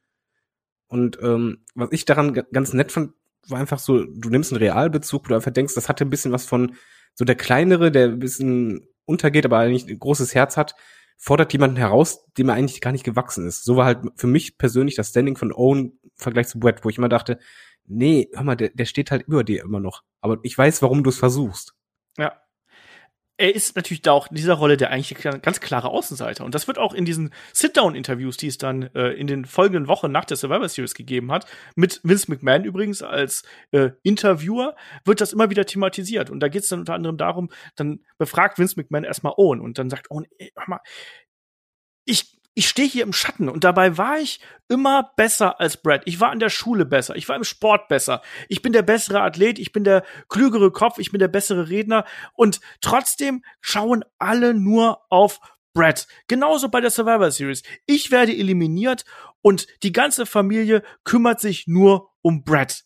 Speaker 3: Und ähm, was ich daran ganz nett fand, war einfach so, du nimmst einen Realbezug, wo du einfach denkst, das hatte ein bisschen was von so der kleinere, der ein bisschen untergeht, aber eigentlich ein großes Herz hat, fordert jemanden heraus, dem er eigentlich gar nicht gewachsen ist. So war halt für mich persönlich das Standing von Owen im Vergleich zu Brett, wo ich immer dachte, nee, hör mal, der, der steht halt über dir immer noch. Aber ich weiß, warum du es versuchst.
Speaker 2: Ja. Er ist natürlich da auch in dieser Rolle der eigentlich ganz klare Außenseiter. Und das wird auch in diesen Sit-Down-Interviews, die es dann äh, in den folgenden Wochen nach der Survivor Series gegeben hat, mit Vince McMahon übrigens als äh, Interviewer, wird das immer wieder thematisiert. Und da geht es dann unter anderem darum, dann befragt Vince McMahon erstmal Owen und dann sagt Owen, ey, hör mal, ich ich stehe hier im Schatten und dabei war ich immer besser als Brad. Ich war an der Schule besser, ich war im Sport besser, ich bin der bessere Athlet, ich bin der klügere Kopf, ich bin der bessere Redner und trotzdem schauen alle nur auf Brad. Genauso bei der Survivor Series. Ich werde eliminiert und die ganze Familie kümmert sich nur um Brad.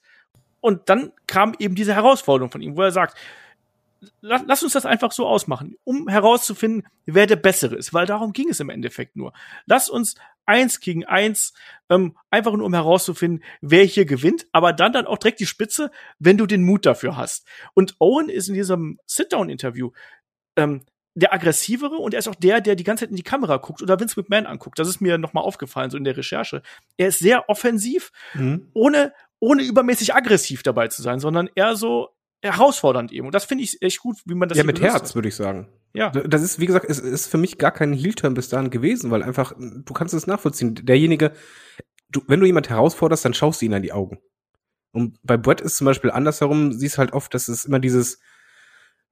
Speaker 2: Und dann kam eben diese Herausforderung von ihm, wo er sagt, lass uns das einfach so ausmachen, um herauszufinden, wer der Bessere ist, weil darum ging es im Endeffekt nur. Lass uns eins gegen eins, ähm, einfach nur um herauszufinden, wer hier gewinnt, aber dann dann auch direkt die Spitze, wenn du den Mut dafür hast. Und Owen ist in diesem Sit-Down-Interview ähm, der aggressivere und er ist auch der, der die ganze Zeit in die Kamera guckt oder Vince McMahon anguckt. Das ist mir nochmal aufgefallen, so in der Recherche. Er ist sehr offensiv, mhm. ohne, ohne übermäßig aggressiv dabei zu sein, sondern eher so, herausfordernd eben. Und das finde ich echt gut, wie man das
Speaker 3: Ja, mit Herz, würde ich sagen.
Speaker 2: Ja.
Speaker 3: Das ist, wie gesagt, es ist für mich gar kein Heel-Turn bis dahin gewesen, weil einfach, du kannst es nachvollziehen. Derjenige, du, wenn du jemand herausforderst, dann schaust du ihn an die Augen. Und bei Brett ist zum Beispiel andersherum, siehst halt oft, dass es immer dieses,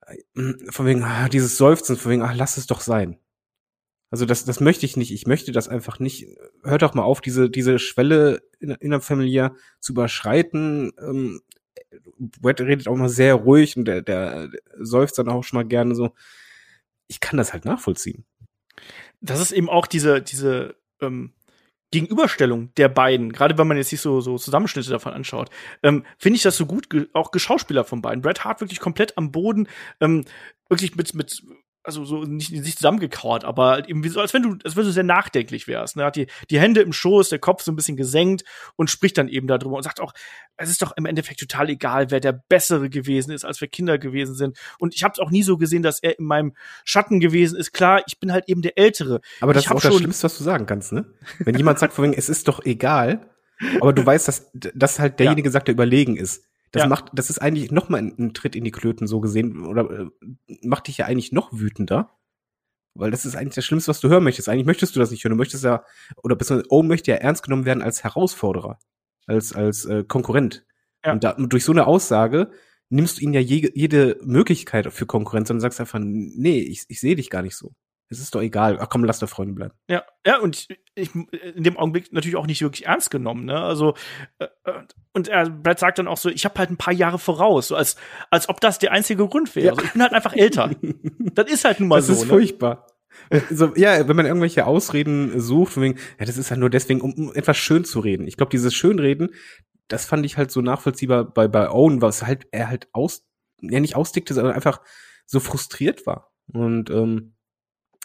Speaker 3: äh, von wegen, ah, dieses Seufzen, von wegen, ach, lass es doch sein. Also das, das möchte ich nicht. Ich möchte das einfach nicht. Hört doch mal auf, diese, diese Schwelle in, in der Familie zu überschreiten. Ähm, Brett redet auch mal sehr ruhig und der, der, seufzt dann auch schon mal gerne so. Ich kann das halt nachvollziehen.
Speaker 2: Das ist eben auch diese, diese ähm, Gegenüberstellung der beiden, gerade wenn man jetzt sich so, so Zusammenschnitte davon anschaut, ähm, finde ich das so gut, ge auch Geschauspieler von beiden. Bret Hart wirklich komplett am Boden, ähm, wirklich mit, mit also so nicht, nicht zusammengekauert, aber halt eben so, als wenn du, als wenn du sehr nachdenklich wärst. Ne? Hat die, die Hände im Schoß, der Kopf so ein bisschen gesenkt und spricht dann eben darüber und sagt auch, es ist doch im Endeffekt total egal, wer der Bessere gewesen ist, als wir Kinder gewesen sind. Und ich habe es auch nie so gesehen, dass er in meinem Schatten gewesen ist. Klar, ich bin halt eben der Ältere.
Speaker 3: Aber das
Speaker 2: ich
Speaker 3: ist auch das Schlimmste, was du sagen kannst, ne? Wenn jemand sagt, von wegen, es ist doch egal, aber du weißt, dass, dass halt derjenige ja. sagt, der überlegen ist. Das ja. macht, das ist eigentlich noch mal ein, ein, Tritt in die Klöten so gesehen oder äh, macht dich ja eigentlich noch wütender, weil das ist eigentlich das Schlimmste, was du hören möchtest. Eigentlich möchtest du das nicht hören. Du möchtest ja oder beziehungsweise Owen möchte ja ernst genommen werden als Herausforderer, als als äh, Konkurrent. Ja. Und da, durch so eine Aussage nimmst du ihnen ja je, jede Möglichkeit für Konkurrenz und sagst einfach, nee, ich, ich sehe dich gar nicht so. Es ist doch egal. Ach komm, lass doch Freunde bleiben.
Speaker 2: Ja, ja, und ich, in dem Augenblick natürlich auch nicht wirklich ernst genommen, ne? Also, äh, äh und er, Brad sagt dann auch so, ich habe halt ein paar Jahre voraus, so als, als ob das der einzige Grund wäre. Ja. Also ich bin halt einfach älter. das ist halt nun mal
Speaker 3: das
Speaker 2: so.
Speaker 3: Das ist ne? furchtbar. So, ja, wenn man irgendwelche Ausreden sucht, wegen, ja, das ist halt nur deswegen, um, um etwas schön zu reden. Ich glaube, dieses Schönreden, das fand ich halt so nachvollziehbar bei, bei Owen, was halt, er halt aus, ja nicht ausdickte, sondern einfach so frustriert war. Und ähm,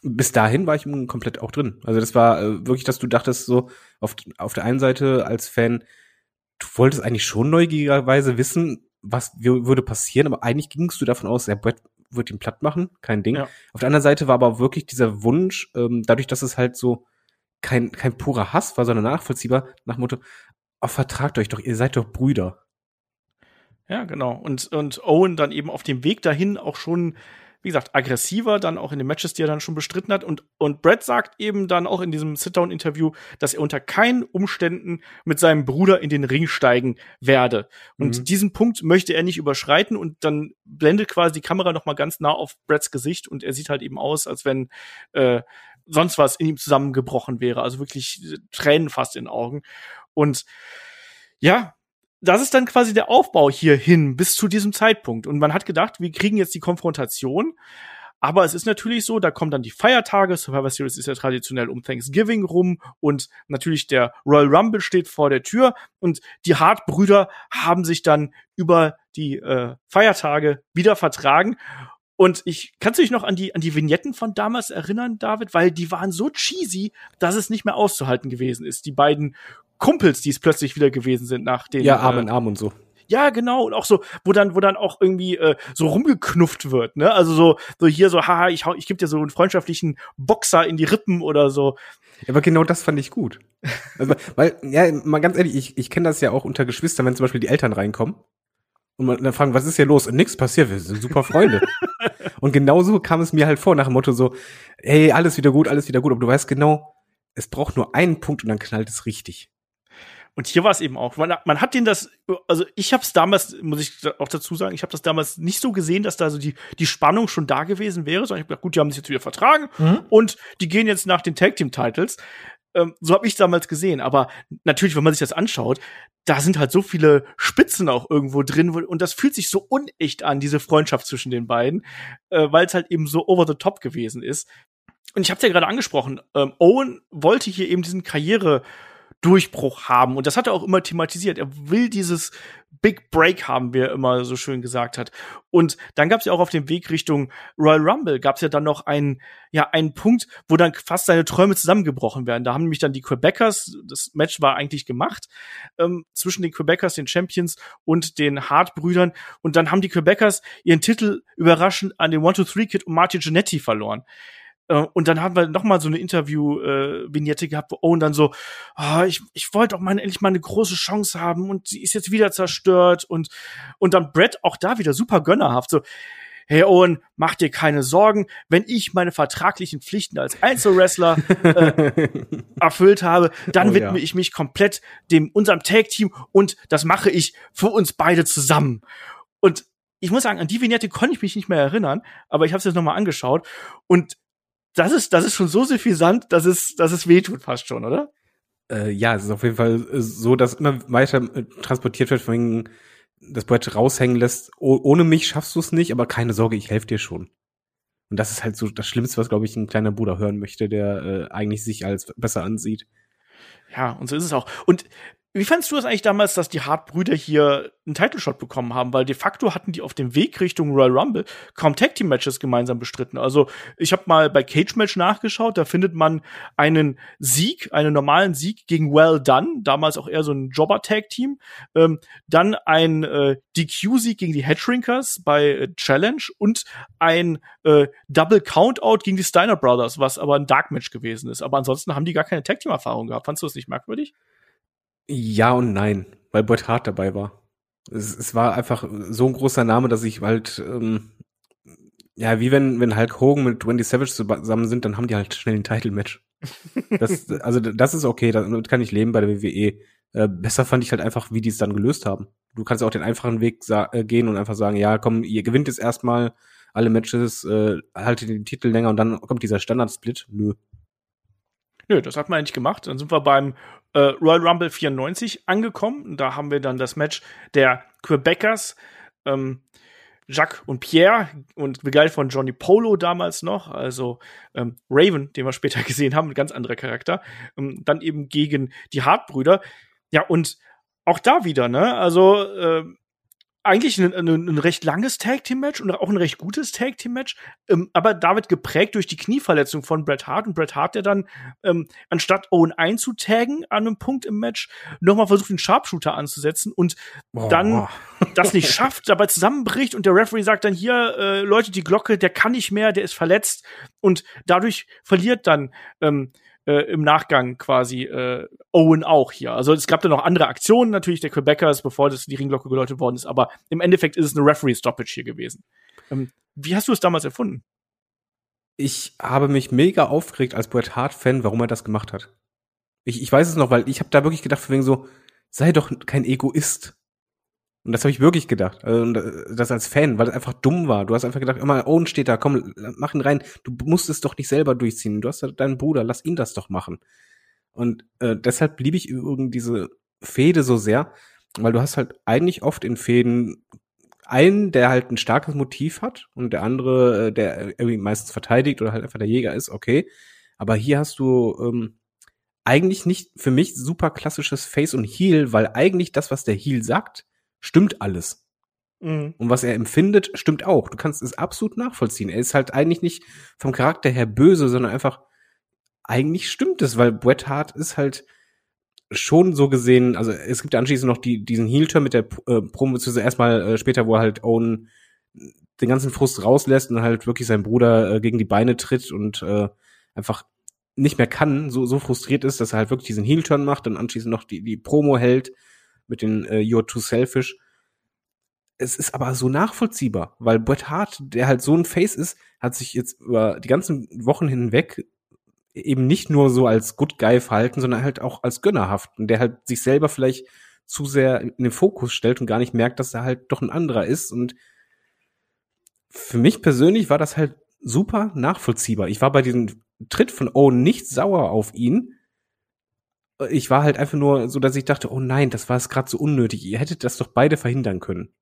Speaker 3: bis dahin war ich komplett auch drin. Also das war äh, wirklich, dass du dachtest so auf, auf der einen Seite als Fan, du wolltest eigentlich schon neugierigerweise wissen, was würde passieren, aber eigentlich gingst du davon aus, der Brett wird ihn platt machen, kein Ding. Ja. Auf der anderen Seite war aber wirklich dieser Wunsch, ähm, dadurch, dass es halt so kein, kein purer Hass war, sondern nachvollziehbar, nach Motto, oh, vertragt euch doch, ihr seid doch Brüder.
Speaker 2: Ja, genau. Und, und Owen dann eben auf dem Weg dahin auch schon wie gesagt, aggressiver dann auch in den Matches, die er dann schon bestritten hat. Und, und Brett sagt eben dann auch in diesem Sit-Down-Interview, dass er unter keinen Umständen mit seinem Bruder in den Ring steigen werde. Und mhm. diesen Punkt möchte er nicht überschreiten und dann blendet quasi die Kamera noch mal ganz nah auf Bretts Gesicht und er sieht halt eben aus, als wenn äh, sonst was in ihm zusammengebrochen wäre. Also wirklich Tränen fast in den Augen. Und ja, das ist dann quasi der Aufbau hierhin bis zu diesem Zeitpunkt. Und man hat gedacht, wir kriegen jetzt die Konfrontation. Aber es ist natürlich so, da kommen dann die Feiertage. Survivor Series ist ja traditionell um Thanksgiving rum und natürlich der Royal Rumble steht vor der Tür und die Hart-Brüder haben sich dann über die äh, Feiertage wieder vertragen. Und ich kannst du dich noch an die an die Vignetten von damals erinnern, David, weil die waren so cheesy, dass es nicht mehr auszuhalten gewesen ist. Die beiden Kumpels, die es plötzlich wieder gewesen sind nach den.
Speaker 3: Ja, Arm in äh, Arm und so.
Speaker 2: Ja, genau. Und auch so, wo dann, wo dann auch irgendwie äh, so rumgeknufft wird, ne? Also so, so hier so, haha, ich hau, ich geb dir so einen freundschaftlichen Boxer in die Rippen oder so.
Speaker 3: Ja, aber genau das fand ich gut. Also, weil, ja, mal ganz ehrlich, ich, ich kenne das ja auch unter Geschwistern, wenn zum Beispiel die Eltern reinkommen und man dann fragen, was ist hier los? Und nichts passiert, wir sind super Freunde. und genauso kam es mir halt vor, nach dem Motto so, hey, alles wieder gut, alles wieder gut, aber du weißt genau, es braucht nur einen Punkt und dann knallt es richtig.
Speaker 2: Und hier war es eben auch. Man, man hat den das, also ich habe es damals, muss ich auch dazu sagen, ich habe das damals nicht so gesehen, dass da so die, die Spannung schon da gewesen wäre, sondern ich habe gedacht, gut, die haben sich jetzt wieder vertragen mhm. und die gehen jetzt nach den Tag Team Titles. Ähm, so habe ich damals gesehen. Aber natürlich, wenn man sich das anschaut, da sind halt so viele Spitzen auch irgendwo drin und das fühlt sich so unecht an, diese Freundschaft zwischen den beiden, äh, weil es halt eben so over the top gewesen ist. Und ich habe es ja gerade angesprochen, ähm, Owen wollte hier eben diesen Karriere Durchbruch haben. Und das hat er auch immer thematisiert. Er will dieses Big Break haben, wie er immer so schön gesagt hat. Und dann gab es ja auch auf dem Weg Richtung Royal Rumble, gab es ja dann noch einen, ja, einen Punkt, wo dann fast seine Träume zusammengebrochen werden. Da haben nämlich dann die Quebecers, das Match war eigentlich gemacht, ähm, zwischen den Quebecers, den Champions und den Hart-Brüdern. Und dann haben die Quebecers ihren Titel überraschend an den One-Two-Three-Kid und Martin Jannetty verloren. Äh, und dann haben wir noch mal so eine Interview-Vignette äh, gehabt, wo Owen dann so, oh, ich, ich wollte auch mal endlich mal eine große Chance haben und sie ist jetzt wieder zerstört und, und dann Brett auch da wieder super gönnerhaft, so, hey Owen, mach dir keine Sorgen, wenn ich meine vertraglichen Pflichten als Einzelwrestler äh, erfüllt habe, dann oh, widme ja. ich mich komplett dem unserem Tag-Team und das mache ich für uns beide zusammen. Und ich muss sagen, an die Vignette konnte ich mich nicht mehr erinnern, aber ich habe es jetzt noch mal angeschaut und das ist, das ist schon so suffisant, dass es, dass es wehtut fast schon, oder?
Speaker 3: Äh, ja, es ist auf jeden Fall äh, so, dass immer weiter äh, transportiert wird, wegen, das Brett raushängen lässt. Oh, ohne mich schaffst du es nicht, aber keine Sorge, ich helfe dir schon. Und das ist halt so das Schlimmste, was, glaube ich, ein kleiner Bruder hören möchte, der äh, eigentlich sich als besser ansieht.
Speaker 2: Ja, und so ist es auch. Und wie fandst du es eigentlich damals, dass die Hart-Brüder hier einen Title-Shot bekommen haben? Weil de facto hatten die auf dem Weg Richtung Royal Rumble kaum Tag-Team-Matches gemeinsam bestritten. Also ich habe mal bei Cage-Match nachgeschaut, da findet man einen Sieg, einen normalen Sieg gegen Well Done, damals auch eher so ein Jobber-Tag-Team. Ähm, dann ein äh, DQ-Sieg gegen die Hedgerinkers bei äh, Challenge und ein äh, Double Countout gegen die Steiner Brothers, was aber ein Dark-Match gewesen ist. Aber ansonsten haben die gar keine Tag-Team-Erfahrung gehabt. Fandst du das nicht merkwürdig?
Speaker 3: Ja und nein, weil Bret Hart dabei war. Es, es war einfach so ein großer Name, dass ich halt, ähm, ja, wie wenn, wenn Hulk Hogan mit Wendy Savage zusammen sind, dann haben die halt schnell ein Title-Match. Das, also das ist okay, damit kann ich leben bei der WWE. Äh, besser fand ich halt einfach, wie die es dann gelöst haben. Du kannst auch den einfachen Weg äh, gehen und einfach sagen, ja, komm, ihr gewinnt jetzt erstmal alle Matches, äh, haltet den Titel länger und dann kommt dieser Standard-Split. Nö.
Speaker 2: Nö, das hat man eigentlich gemacht. Dann sind wir beim äh, Royal Rumble 94 angekommen. Da haben wir dann das Match der Quebecers, ähm, Jacques und Pierre und begleitet von Johnny Polo damals noch, also ähm, Raven, den wir später gesehen haben, ein ganz anderer Charakter. Ähm, dann eben gegen die Hartbrüder. Ja, und auch da wieder, ne? Also äh, eigentlich ein, ein, ein, recht langes Tag Team Match und auch ein recht gutes Tag Team Match, ähm, aber David geprägt durch die Knieverletzung von Bret Hart und Bret Hart, der dann ähm, anstatt Owen einzutaggen an einem Punkt im Match nochmal versucht, den Sharpshooter anzusetzen und oh. dann das nicht schafft, dabei zusammenbricht und der Referee sagt dann hier äh, Leute die Glocke, der kann nicht mehr, der ist verletzt und dadurch verliert dann ähm, äh, im Nachgang quasi äh, Owen auch hier. Also es gab da noch andere Aktionen natürlich der Quebecers, bevor das die Ringglocke geläutet worden ist, aber im Endeffekt ist es eine Referee-Stoppage hier gewesen. Ähm, wie hast du es damals erfunden?
Speaker 3: Ich habe mich mega aufgeregt als Bret Hart-Fan, warum er das gemacht hat. Ich, ich weiß es noch, weil ich habe da wirklich gedacht, von wegen so, sei doch kein Egoist. Und das habe ich wirklich gedacht. Also, das als Fan, weil es einfach dumm war. Du hast einfach gedacht, immer, Owen steht da, komm, mach ihn rein. Du musst es doch nicht selber durchziehen. Du hast deinen Bruder, lass ihn das doch machen. Und äh, deshalb liebe ich übrigens diese Fehde so sehr, weil du hast halt eigentlich oft in Fäden einen, der halt ein starkes Motiv hat und der andere, äh, der irgendwie meistens verteidigt oder halt einfach der Jäger ist, okay. Aber hier hast du ähm, eigentlich nicht für mich super klassisches Face und Heal, weil eigentlich das, was der Heal sagt, stimmt alles. Mhm. Und was er empfindet, stimmt auch. Du kannst es absolut nachvollziehen. Er ist halt eigentlich nicht vom Charakter her böse, sondern einfach, eigentlich stimmt es, weil Bret Hart ist halt schon so gesehen, also es gibt anschließend noch die, diesen Heel-Turn mit der äh, Promo, beziehungsweise erstmal äh, später, wo er halt Owen den ganzen Frust rauslässt und halt wirklich seinen Bruder äh, gegen die Beine tritt und äh, einfach nicht mehr kann, so, so frustriert ist, dass er halt wirklich diesen Heel-Turn macht und anschließend noch die, die Promo hält mit den äh, You're Too Selfish. Es ist aber so nachvollziehbar, weil Bret Hart, der halt so ein Face ist, hat sich jetzt über die ganzen Wochen hinweg eben nicht nur so als Good Guy verhalten, sondern halt auch als gönnerhaft und der halt sich selber vielleicht zu sehr in den Fokus stellt und gar nicht merkt, dass er halt doch ein anderer ist und für mich persönlich war das halt super nachvollziehbar. Ich war bei diesem Tritt von Owen nicht sauer auf ihn, ich war halt einfach nur so, dass ich dachte, oh nein, das war es gerade so unnötig. Ihr hättet das doch beide verhindern können.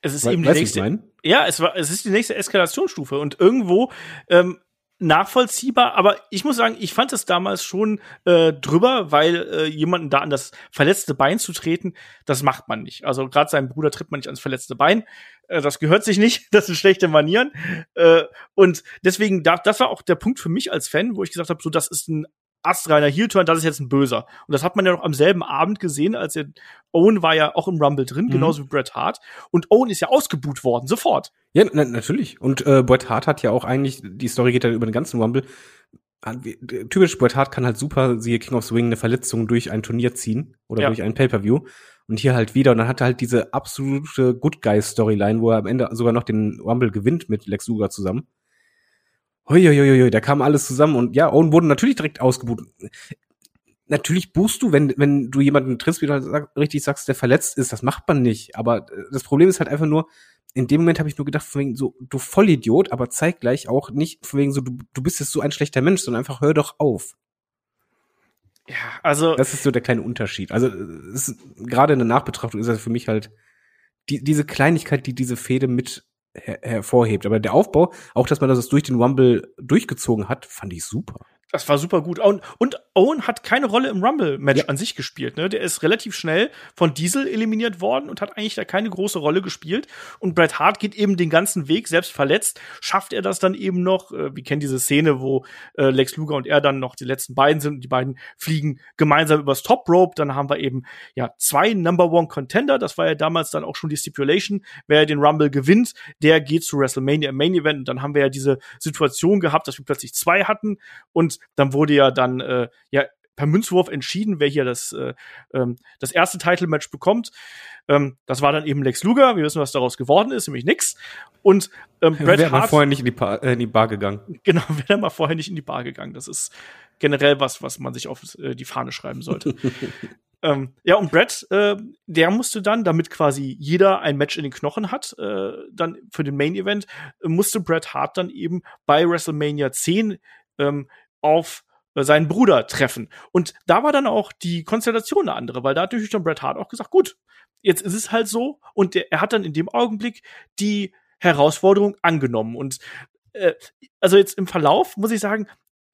Speaker 2: Es ist We eben die nächste. Ja, es war, es ist die nächste Eskalationsstufe und irgendwo ähm, nachvollziehbar, aber ich muss sagen, ich fand es damals schon äh, drüber, weil äh, jemanden da an das verletzte Bein zu treten, das macht man nicht. Also gerade seinem Bruder tritt man nicht ans verletzte Bein. Äh, das gehört sich nicht, das sind schlechte Manieren. Äh, und deswegen, da, das war auch der Punkt für mich als Fan, wo ich gesagt habe, so das ist ein astreiner Heel-Turn, das ist jetzt ein Böser. Und das hat man ja noch am selben Abend gesehen, als er, Owen war ja auch im Rumble drin, mhm. genauso wie Bret Hart. Und Owen ist ja ausgebuht worden, sofort.
Speaker 3: Ja, na, natürlich. Und äh, Bret Hart hat ja auch eigentlich, die Story geht ja über den ganzen Rumble. Typisch Bret Hart kann halt super, siehe King of Swing, eine Verletzung durch ein Turnier ziehen oder ja. durch ein Pay-Per-View. Und hier halt wieder. Und dann hat er halt diese absolute Good Guy-Storyline, wo er am Ende sogar noch den Rumble gewinnt mit Lex Luger zusammen. Huiuiuiui, da kam alles zusammen und ja, Owen wurde natürlich direkt ausgebucht. Natürlich buchst du, wenn, wenn du jemanden triffst, wie du halt richtig sagst, der verletzt ist, das macht man nicht. Aber äh, das Problem ist halt einfach nur, in dem Moment habe ich nur gedacht, von wegen so, du Vollidiot, aber zeig gleich auch nicht, von wegen so, du, du bist jetzt so ein schlechter Mensch, sondern einfach hör doch auf. Ja, also. Das ist so der kleine Unterschied. Also, ist, gerade in der Nachbetrachtung ist das für mich halt die, diese Kleinigkeit, die diese Fehde mit her hervorhebt. Aber der Aufbau, auch dass man das durch den Rumble durchgezogen hat, fand ich super.
Speaker 2: Das war super gut. Und, und Owen hat keine Rolle im Rumble-Match ja. an sich gespielt. Ne? Der ist relativ schnell von Diesel eliminiert worden und hat eigentlich da keine große Rolle gespielt. Und Bret Hart geht eben den ganzen Weg, selbst verletzt, schafft er das dann eben noch. Äh, wir kennen diese Szene, wo äh, Lex Luger und er dann noch die letzten beiden sind und die beiden fliegen gemeinsam übers Top Rope. Dann haben wir eben ja zwei Number One Contender. Das war ja damals dann auch schon die Stipulation. Wer den Rumble gewinnt, der geht zu WrestleMania im Main Event. Und dann haben wir ja diese Situation gehabt, dass wir plötzlich zwei hatten und dann wurde ja dann äh, ja per Münzwurf entschieden, wer hier das, äh, ähm, das erste Title-Match bekommt. Ähm, das war dann eben Lex Luger. Wir wissen, was daraus geworden ist, nämlich nix. Und
Speaker 3: ähm, Bret wäre Hart vorher nicht in die, Bar, äh, in die Bar gegangen.
Speaker 2: Genau, wäre mal vorher nicht in die Bar gegangen. Das ist generell was, was man sich auf äh, die Fahne schreiben sollte. ähm, ja, und Brett, äh, der musste dann, damit quasi jeder ein Match in den Knochen hat, äh, dann für den Main Event, musste Bret Hart dann eben bei WrestleMania 10 ähm, auf seinen Bruder treffen. Und da war dann auch die Konstellation eine andere, weil da hat natürlich dann Bret Hart auch gesagt, gut, jetzt ist es halt so. Und der, er hat dann in dem Augenblick die Herausforderung angenommen. Und äh, also jetzt im Verlauf muss ich sagen,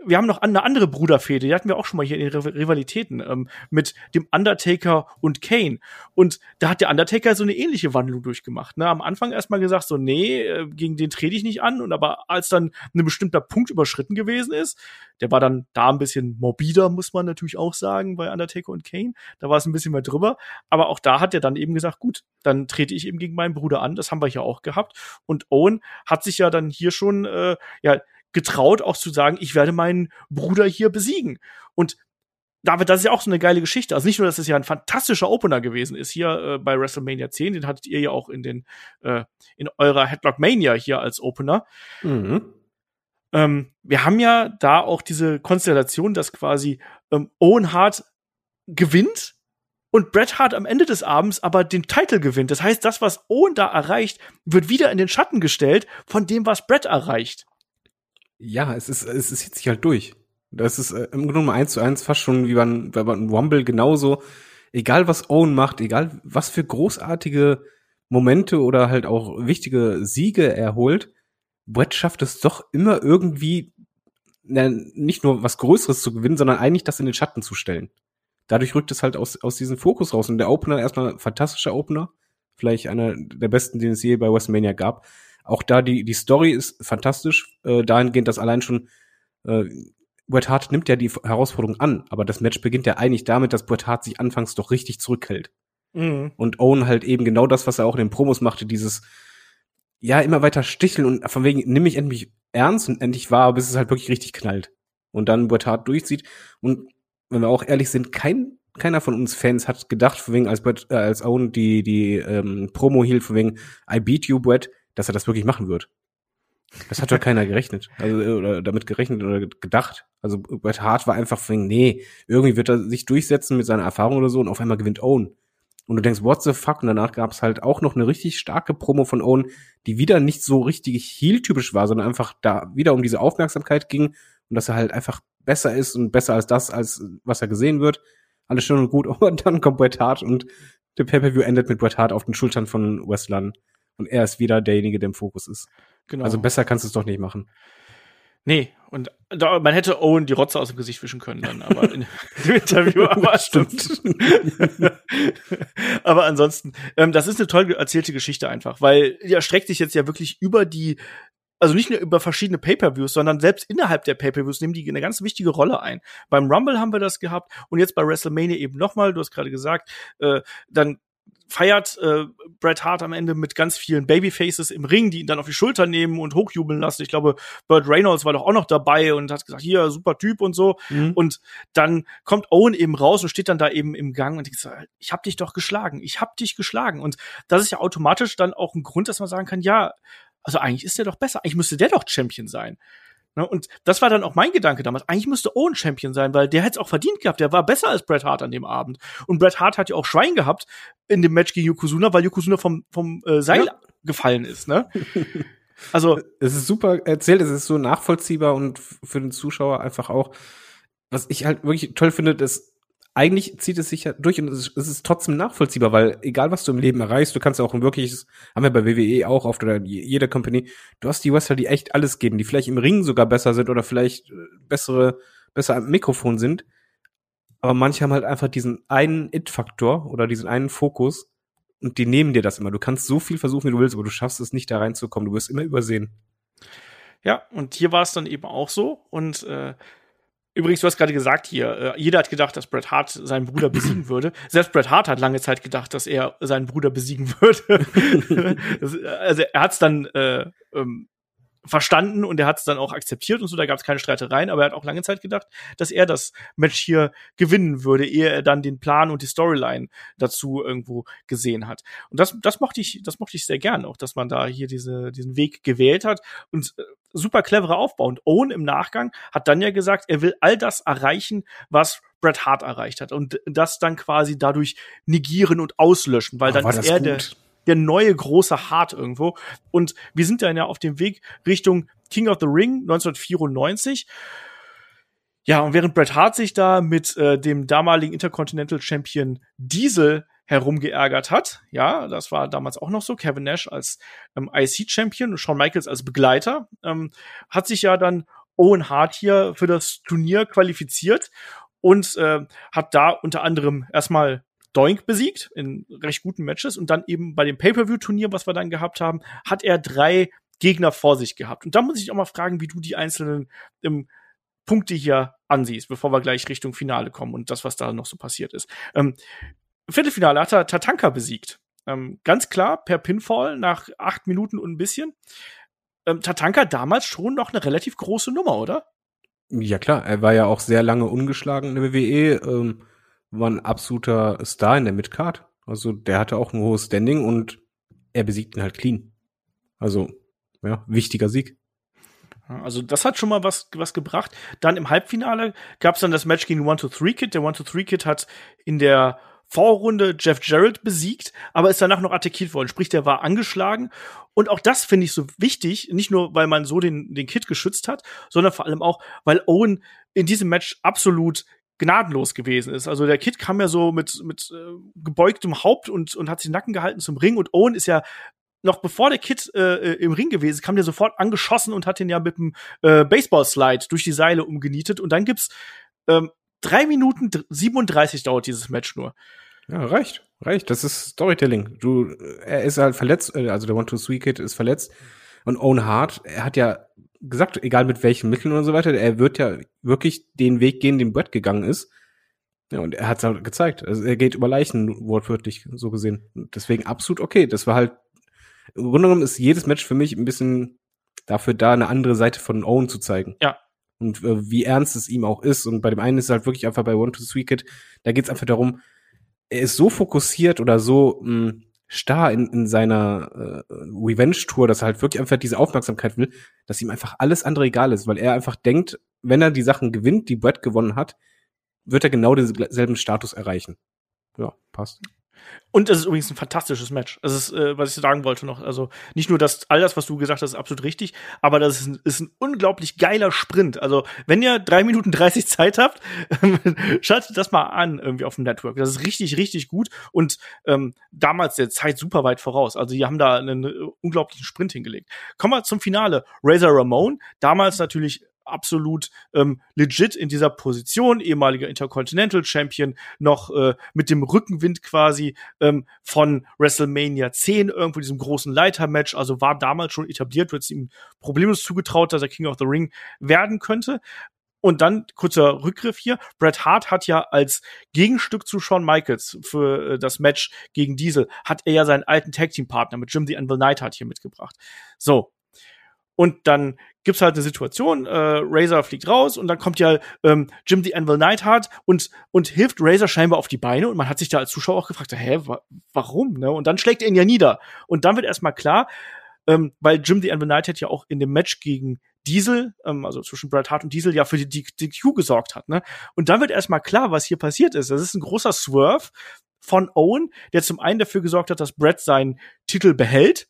Speaker 2: wir haben noch eine andere Bruderfehde, die hatten wir auch schon mal hier in den Rivalitäten, ähm, mit dem Undertaker und Kane. Und da hat der Undertaker so eine ähnliche Wandlung durchgemacht. Ne? Am Anfang erstmal gesagt, so, nee, äh, gegen den trete ich nicht an. Und aber als dann ein bestimmter Punkt überschritten gewesen ist, der war dann da ein bisschen morbider, muss man natürlich auch sagen, bei Undertaker und Kane. Da war es ein bisschen mehr drüber. Aber auch da hat er dann eben gesagt, gut, dann trete ich eben gegen meinen Bruder an. Das haben wir hier auch gehabt. Und Owen hat sich ja dann hier schon, äh, ja, getraut, auch zu sagen, ich werde meinen Bruder hier besiegen. Und David, das ist ja auch so eine geile Geschichte. Also nicht nur, dass es ja ein fantastischer Opener gewesen ist hier äh, bei WrestleMania 10, den hattet ihr ja auch in den äh, in eurer Headlock Mania hier als Opener. Mhm. Ähm, wir haben ja da auch diese Konstellation, dass quasi ähm, Owen Hart gewinnt und Bret Hart am Ende des Abends aber den Titel gewinnt. Das heißt, das, was Owen da erreicht, wird wieder in den Schatten gestellt von dem, was Bret erreicht.
Speaker 3: Ja, es ist, es, zieht sich halt durch. Das ist äh, im Grunde eins zu eins fast schon wie beim, bei beim Rumble genauso. Egal was Owen macht, egal was für großartige Momente oder halt auch wichtige Siege er holt, Brett schafft es doch immer irgendwie na, nicht nur was Größeres zu gewinnen, sondern eigentlich das in den Schatten zu stellen. Dadurch rückt es halt aus, aus diesem Fokus raus. Und der Opener erstmal fantastischer Opener. Vielleicht einer der besten, den es je bei WrestleMania gab. Auch da die, die Story ist fantastisch. Äh, dahingehend, dass allein schon äh, Bret Hart nimmt ja die Herausforderung an, aber das Match beginnt ja eigentlich damit, dass Bret Hart sich anfangs doch richtig zurückhält. Mhm. Und Owen halt eben genau das, was er auch in den Promos machte, dieses ja, immer weiter sticheln und von wegen, nimm mich endlich ernst und endlich wahr, bis es halt wirklich richtig knallt. Und dann Bret Hart durchzieht. Und wenn wir auch ehrlich sind, kein, keiner von uns Fans hat gedacht, von wegen, als Bret, äh, als Owen die, die ähm, Promo hielt, von wegen, I beat you, Bret, dass er das wirklich machen wird. Das hat ja keiner gerechnet. Also, oder damit gerechnet oder gedacht. Also Bret Hart war einfach nee, irgendwie wird er sich durchsetzen mit seiner Erfahrung oder so und auf einmal gewinnt Owen. Und du denkst, what the fuck? Und danach gab es halt auch noch eine richtig starke Promo von Owen, die wieder nicht so richtig heel-typisch war, sondern einfach da wieder um diese Aufmerksamkeit ging und dass er halt einfach besser ist und besser als das, als was er gesehen wird. Alles schön und gut. Und dann kommt Bret Hart und der Pay-Per-View endet mit Bret Hart auf den Schultern von Westlern. Und er ist wieder derjenige, der im Fokus ist. Genau. Also besser kannst du es doch nicht machen.
Speaker 2: Nee, und da, man hätte Owen die Rotze aus dem Gesicht wischen können dann, aber in dem Interview, aber stimmt. aber ansonsten, ähm, das ist eine toll erzählte Geschichte einfach, weil die erstreckt sich jetzt ja wirklich über die, also nicht nur über verschiedene Pay-per-Views, sondern selbst innerhalb der Pay-per-Views nehmen die eine ganz wichtige Rolle ein. Beim Rumble haben wir das gehabt und jetzt bei WrestleMania eben nochmal, du hast gerade gesagt, äh, dann feiert äh, Bret Hart am Ende mit ganz vielen Babyfaces im Ring, die ihn dann auf die Schulter nehmen und hochjubeln lassen. Ich glaube, Burt Reynolds war doch auch noch dabei und hat gesagt, hier, super Typ und so. Mhm. Und dann kommt Owen eben raus und steht dann da eben im Gang und sagt, ich hab dich doch geschlagen, ich hab dich geschlagen. Und das ist ja automatisch dann auch ein Grund, dass man sagen kann, ja, also eigentlich ist der doch besser, eigentlich müsste der doch Champion sein. Ne? Und das war dann auch mein Gedanke damals. Eigentlich müsste Owen Champion sein, weil der hätte es auch verdient gehabt. Der war besser als Bret Hart an dem Abend. Und Bret Hart hat ja auch Schwein gehabt in dem Match gegen Yokozuna, weil Yokozuna vom, vom äh, Seil ja. gefallen ist. Ne?
Speaker 3: Also es ist super erzählt, es ist so nachvollziehbar und für den Zuschauer einfach auch, was ich halt wirklich toll finde, dass eigentlich zieht es sich ja durch und es ist, trotzdem nachvollziehbar, weil egal was du im Leben erreichst, du kannst ja auch ein wirkliches, haben wir bei WWE auch oft oder jeder Company, du hast die Wrestler, die echt alles geben, die vielleicht im Ring sogar besser sind oder vielleicht äh, bessere, besser am Mikrofon sind. Aber manche haben halt einfach diesen einen It-Faktor oder diesen einen Fokus und die nehmen dir das immer. Du kannst so viel versuchen, wie du willst, aber du schaffst es nicht da reinzukommen. Du wirst immer übersehen.
Speaker 2: Ja, und hier war es dann eben auch so. Und äh, Übrigens, du hast gerade gesagt hier, äh, jeder hat gedacht, dass Bret Hart seinen Bruder besiegen würde. Selbst Bret Hart hat lange Zeit gedacht, dass er seinen Bruder besiegen würde. das, also er hat es dann äh, ähm, verstanden und er hat es dann auch akzeptiert und so, da gab es keine Streitereien, aber er hat auch lange Zeit gedacht, dass er das Match hier gewinnen würde, ehe er dann den Plan und die Storyline dazu irgendwo gesehen hat. Und das, das mochte ich, das mochte ich sehr gern, auch dass man da hier diese, diesen Weg gewählt hat und äh, super cleverer Aufbau. Und Owen im Nachgang hat dann ja gesagt, er will all das erreichen, was Bret Hart erreicht hat und das dann quasi dadurch negieren und auslöschen, weil oh, dann ist er gut. der der neue große Hart irgendwo. Und wir sind dann ja auf dem Weg Richtung King of the Ring 1994. Ja, und während Bret Hart sich da mit äh, dem damaligen Intercontinental Champion Diesel herumgeärgert hat, ja, das war damals auch noch so, Kevin Nash als ähm, IC-Champion und Shawn Michaels als Begleiter, ähm, hat sich ja dann Owen Hart hier für das Turnier qualifiziert und äh, hat da unter anderem erstmal Doink besiegt in recht guten Matches und dann eben bei dem Pay-per-view-Turnier, was wir dann gehabt haben, hat er drei Gegner vor sich gehabt. Und da muss ich auch mal fragen, wie du die einzelnen ähm, Punkte hier ansiehst, bevor wir gleich Richtung Finale kommen und das, was da noch so passiert ist. Ähm, Viertelfinale hat er Tatanka besiegt. Ähm, ganz klar, per Pinfall nach acht Minuten und ein bisschen. Ähm, Tatanka damals schon noch eine relativ große Nummer, oder?
Speaker 3: Ja klar, er war ja auch sehr lange ungeschlagen in der WWE, ähm, war ein absoluter Star in der Midcard. Also der hatte auch ein hohes Standing und er besiegt ihn halt clean. Also, ja, wichtiger Sieg.
Speaker 2: Also das hat schon mal was, was gebracht. Dann im Halbfinale gab es dann das Match gegen One 2 3 Kid. Der One 2 3 Kid hat in der Vorrunde Jeff Jarrett besiegt, aber ist danach noch attackiert worden. Sprich, der war angeschlagen. Und auch das finde ich so wichtig, nicht nur, weil man so den, den Kid geschützt hat, sondern vor allem auch, weil Owen in diesem Match absolut gnadenlos gewesen ist. Also der Kid kam ja so mit, mit äh, gebeugtem Haupt und, und hat sich den Nacken gehalten zum Ring und Owen ist ja noch bevor der Kid äh, im Ring gewesen ist, kam der sofort angeschossen und hat den ja mit dem äh, Baseball-Slide durch die Seile umgenietet. Und dann gibt's ähm, drei Minuten 37 dauert dieses Match nur.
Speaker 3: Ja, reicht. Reicht. Das ist Storytelling. Du, er ist halt verletzt, äh, also der One-Two-Three-Kid ist verletzt. Und Owen Hart, er hat ja gesagt, egal mit welchen Mitteln und so weiter, er wird ja wirklich den Weg gehen, den Brett gegangen ist. Ja, und er hat es halt gezeigt. Also er geht über Leichen, wortwörtlich so gesehen. Deswegen absolut okay. Das war halt, im Grunde genommen ist jedes Match für mich ein bisschen dafür da, eine andere Seite von Owen zu zeigen.
Speaker 2: Ja.
Speaker 3: Und äh, wie ernst es ihm auch ist. Und bei dem einen ist es halt wirklich einfach bei One to Three Kid, da geht es einfach darum, er ist so fokussiert oder so mh, hm, starr in, in seiner äh, Revenge-Tour, dass er halt wirklich einfach diese Aufmerksamkeit will, dass ihm einfach alles andere egal ist, weil er einfach denkt, wenn er die Sachen gewinnt, die Brett gewonnen hat, wird er genau denselben Status erreichen. Ja, passt.
Speaker 2: Und es ist übrigens ein fantastisches Match. Das ist, äh, was ich sagen wollte noch. Also nicht nur das, all das, was du gesagt hast, ist absolut richtig, aber das ist ein, ist ein unglaublich geiler Sprint. Also wenn ihr drei Minuten 30 Zeit habt, schaltet das mal an irgendwie auf dem Network. Das ist richtig, richtig gut und ähm, damals der Zeit super weit voraus. Also die haben da einen äh, unglaublichen Sprint hingelegt. Kommen wir zum Finale. Razor Ramon, damals natürlich absolut ähm, legit in dieser Position, ehemaliger Intercontinental Champion, noch äh, mit dem Rückenwind quasi ähm, von WrestleMania 10, irgendwo diesem großen Leitermatch, also war damals schon etabliert, wird es ihm problemlos zugetraut, dass er King of the Ring werden könnte. Und dann kurzer Rückgriff hier. Bret Hart hat ja als Gegenstück zu Shawn Michaels für äh, das Match gegen Diesel, hat er ja seinen alten Tag Team Partner mit Jim the Anvil Neidhart hier mitgebracht. So. Und dann gibt's halt eine Situation, äh, Razor fliegt raus und dann kommt ja ähm, Jim the Anvil Neidhart und und hilft Razor scheinbar auf die Beine und man hat sich da als Zuschauer auch gefragt, hä, wa warum, ne? Und dann schlägt er ihn ja nieder und dann wird erstmal klar, ähm, weil Jim the Anvil Neidhart ja auch in dem Match gegen Diesel, ähm, also zwischen Bret Hart und Diesel, ja für die DQ gesorgt hat, ne? Und dann wird erstmal klar, was hier passiert ist. Das ist ein großer Swerve von Owen, der zum einen dafür gesorgt hat, dass Bret seinen Titel behält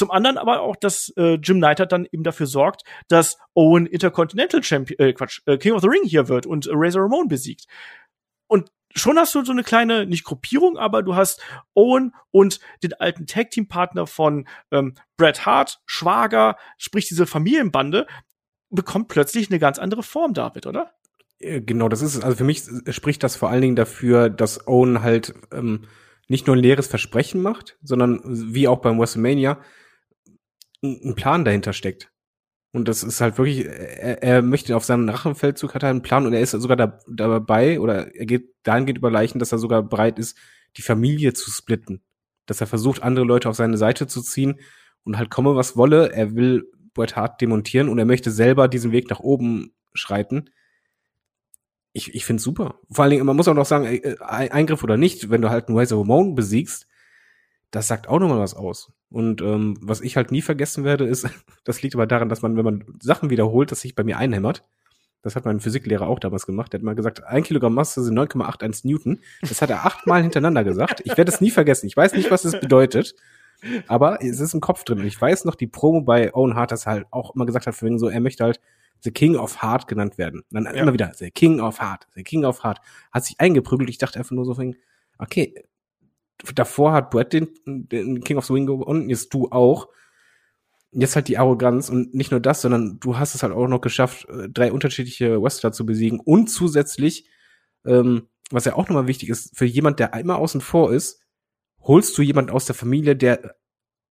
Speaker 2: zum anderen aber auch, dass äh, Jim Neidhart dann eben dafür sorgt, dass Owen Intercontinental Champion, äh, Quatsch, äh, King of the Ring hier wird und Razor Ramon besiegt. Und schon hast du so eine kleine, nicht Gruppierung, aber du hast Owen und den alten Tag-Team-Partner von ähm, Bret Hart, Schwager, sprich diese Familienbande, bekommt plötzlich eine ganz andere Form, David, oder?
Speaker 3: Äh, genau, das ist, also für mich spricht das vor allen Dingen dafür, dass Owen halt ähm, nicht nur ein leeres Versprechen macht, sondern wie auch beim WrestleMania ein Plan dahinter steckt. Und das ist halt wirklich, er, er möchte auf seinem Rachenfeldzug hat er einen Plan und er ist sogar da, dabei oder er geht dahingehend über Leichen, dass er sogar bereit ist, die Familie zu splitten. Dass er versucht, andere Leute auf seine Seite zu ziehen und halt komme, was wolle. Er will Bret Hart demontieren und er möchte selber diesen Weg nach oben schreiten. Ich, ich finde super. Vor allen Dingen, man muss auch noch sagen, äh, Eingriff oder nicht, wenn du halt einen Razor Ramon besiegst, das sagt auch nochmal was aus. Und ähm, was ich halt nie vergessen werde, ist, das liegt aber daran, dass man, wenn man Sachen wiederholt, das sich bei mir einhämmert. Das hat mein Physiklehrer auch damals gemacht. Der hat mal gesagt, ein Kilogramm Masse sind 9,81 Newton. Das hat er achtmal hintereinander gesagt. Ich werde es nie vergessen. Ich weiß nicht, was es bedeutet. Aber es ist im Kopf drin. Und ich weiß noch, die Promo bei Owen Hart, dass er halt auch immer gesagt hat, für so, er möchte halt The King of Heart genannt werden. Und dann ja. immer wieder, The King of Heart, The King of Heart. Hat sich eingeprügelt. Ich dachte einfach nur so, okay, davor hat Brett den, den King of the Ring gewonnen, jetzt du auch. jetzt halt die Arroganz und nicht nur das, sondern du hast es halt auch noch geschafft, äh, drei unterschiedliche Wrestler zu besiegen und zusätzlich, ähm, was ja auch nochmal wichtig ist, für jemand, der immer außen vor ist, holst du jemand aus der Familie, der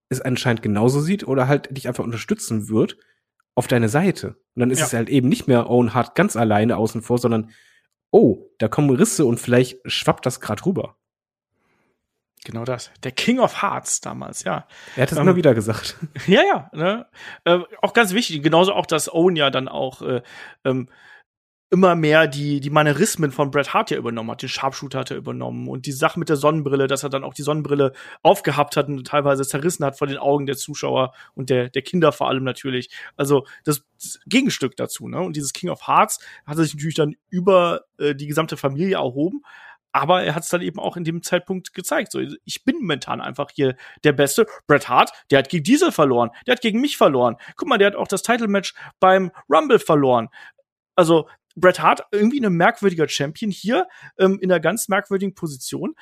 Speaker 3: es anscheinend genauso sieht oder halt dich einfach unterstützen wird auf deine Seite. Und dann ist
Speaker 2: Ja.
Speaker 3: es halt eben nicht mehr Owen Hart ganz alleine außen vor, sondern oh, da kommen Risse und vielleicht schwappt das gerade rüber.
Speaker 2: Genau das. Der King of Hearts damals, ja.
Speaker 3: Er hat es
Speaker 2: Ähm,
Speaker 3: immer wieder gesagt.
Speaker 2: Ja, ja. Ne? Äh, auch ganz wichtig. Genauso auch, dass Owen ja dann auch äh, ähm, immer mehr die, die Manierismen von Bret Hart ja übernommen hat. Den Sharpshooter hat er übernommen und die Sache mit der Sonnenbrille, dass er dann auch die Sonnenbrille aufgehabt hat und teilweise zerrissen hat vor den Augen der Zuschauer und der, der Kinder vor allem natürlich. Also das Gegenstück dazu. Ne? Und dieses King of Hearts hat sich natürlich dann über äh, die gesamte Familie erhoben. Aber er hat es dann eben auch in dem Zeitpunkt gezeigt. So, ich bin momentan einfach hier der Beste. Bret Hart, der hat gegen Diesel verloren. Der hat gegen mich verloren. Guck mal, der hat auch das Title-Match beim Rumble verloren. Also, Bret Hart, irgendwie ein merkwürdiger Champion hier, ähm, in einer ganz merkwürdigen Position.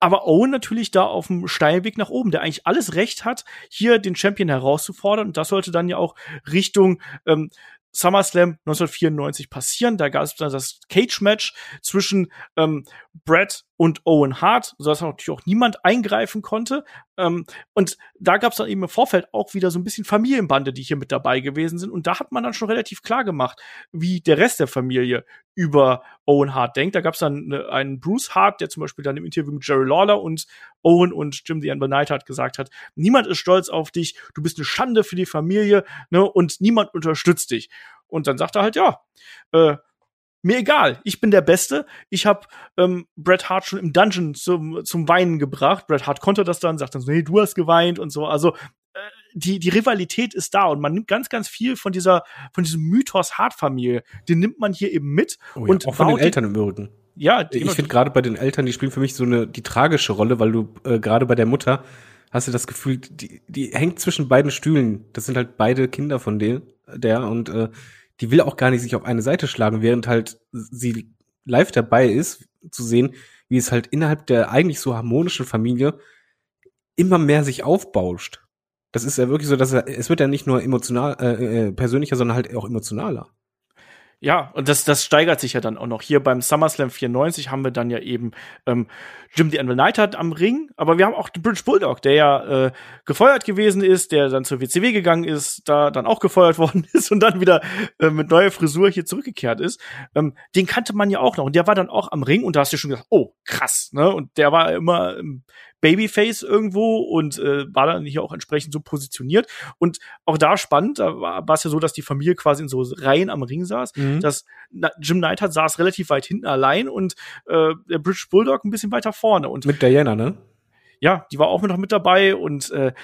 Speaker 2: Aber Owen natürlich da auf dem Steilweg nach oben, der eigentlich alles Recht hat, hier den Champion herauszufordern. Und das sollte dann ja auch Richtung ähm, SummerSlam 1994 passieren. Da gab es dann das Cage-Match zwischen ähm, Brett und Owen Hart, sodass natürlich auch niemand eingreifen konnte. Ähm, und da gab es dann eben im Vorfeld auch wieder so ein bisschen Familienbande, die hier mit dabei gewesen sind. Und da hat man dann schon relativ klar gemacht, wie der Rest der Familie über Owen Hart denkt. Da gab es dann ne, einen Bruce Hart, der zum Beispiel dann im Interview mit Jerry Lawler und Owen und Jim the Anvil Neidhart gesagt hat, niemand ist stolz auf dich, du bist eine Schande für die Familie ne, und niemand unterstützt dich. Und dann sagt er halt, ja, äh, mir egal, ich bin der Beste. Ich habe ähm, Bret Hart schon im Dungeon zum, zum Weinen gebracht. Bret Hart konnte das dann, sagt dann so, nee, du hast geweint und so. Also äh, die, die Rivalität ist da und man nimmt ganz, ganz viel von dieser, von diesem Mythos Hart-Familie. Den nimmt man hier eben mit.
Speaker 3: Oh
Speaker 2: und
Speaker 3: auch von den- Eltern im Übrigen.
Speaker 2: Ja,
Speaker 3: Ich finde gerade bei den Eltern, die spielen für mich so eine die tragische Rolle, weil du äh, gerade bei der Mutter hast du das Gefühl, die, die hängt zwischen beiden Stühlen. Das sind halt beide Kinder von der, der und äh, die will auch gar nicht sich auf eine Seite schlagen, während halt sie live dabei ist, zu sehen, wie es halt innerhalb der eigentlich so harmonischen Familie immer mehr sich aufbauscht. Das ist ja wirklich so, dass er, es wird ja nicht nur emotional, äh, äh, persönlicher, sondern halt auch emotionaler.
Speaker 2: Ja, und das, das steigert sich ja dann auch noch. Hier beim SummerSlam 94 haben wir dann ja eben ähm, Jim the Anvil Neidhart am Ring, aber wir haben auch den British Bulldog, der ja äh, gefeuert gewesen ist, der dann zur WCW gegangen ist, da dann auch gefeuert worden ist und dann wieder äh, mit neuer Frisur hier zurückgekehrt ist. Ähm, den kannte man ja auch noch und der war dann auch am Ring und da hast du schon gesagt, oh, krass, ne? Und der war immer im Babyface irgendwo und äh, war dann hier auch entsprechend so positioniert. Und auch da spannend, da war es ja so, dass die Familie quasi in so Reihen am Ring saß dass na, Jim Neidhart saß relativ weit hinten allein und äh, der British Bulldog ein bisschen weiter vorne. Und
Speaker 3: Mit Diana, ne?
Speaker 2: ja, die war auch noch mit dabei und äh,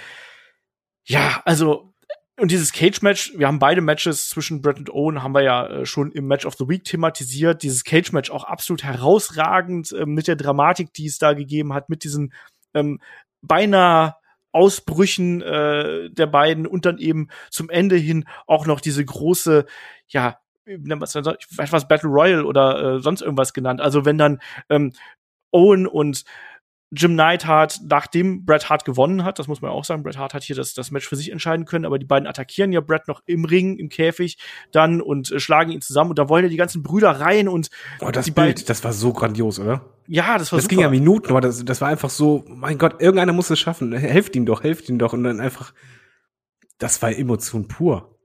Speaker 2: ja, also und dieses Cage-Match, wir haben beide Matches zwischen Brett und Owen, haben wir ja äh, schon im Match of the Week thematisiert. Dieses Cage-Match auch absolut herausragend äh, mit der Dramatik, die es da gegeben hat, mit diesen ähm, beinahe Ausbrüchen äh, der beiden und dann eben zum Ende hin auch noch diese große, ja, weiß was, Battle Royale oder äh, sonst irgendwas genannt. Also wenn dann ähm, Owen und Jim Neidhart, nachdem Bret Hart gewonnen hat, das muss man auch sagen, Bret Hart hat hier das, das Match für sich entscheiden können, aber die beiden attackieren ja Bret noch im Ring, im Käfig dann und äh, schlagen ihn zusammen und da wollen ja die ganzen Brüder rein und
Speaker 3: Oh, das Bild,
Speaker 2: beiden,
Speaker 3: das war so grandios, oder?
Speaker 2: ja, das war
Speaker 3: Das
Speaker 2: super.
Speaker 3: ging ja Minuten, aber das, das war einfach so, mein Gott, irgendeiner muss es schaffen. Helft ihm doch, helft ihm doch. Und dann einfach, das war Emotion pur.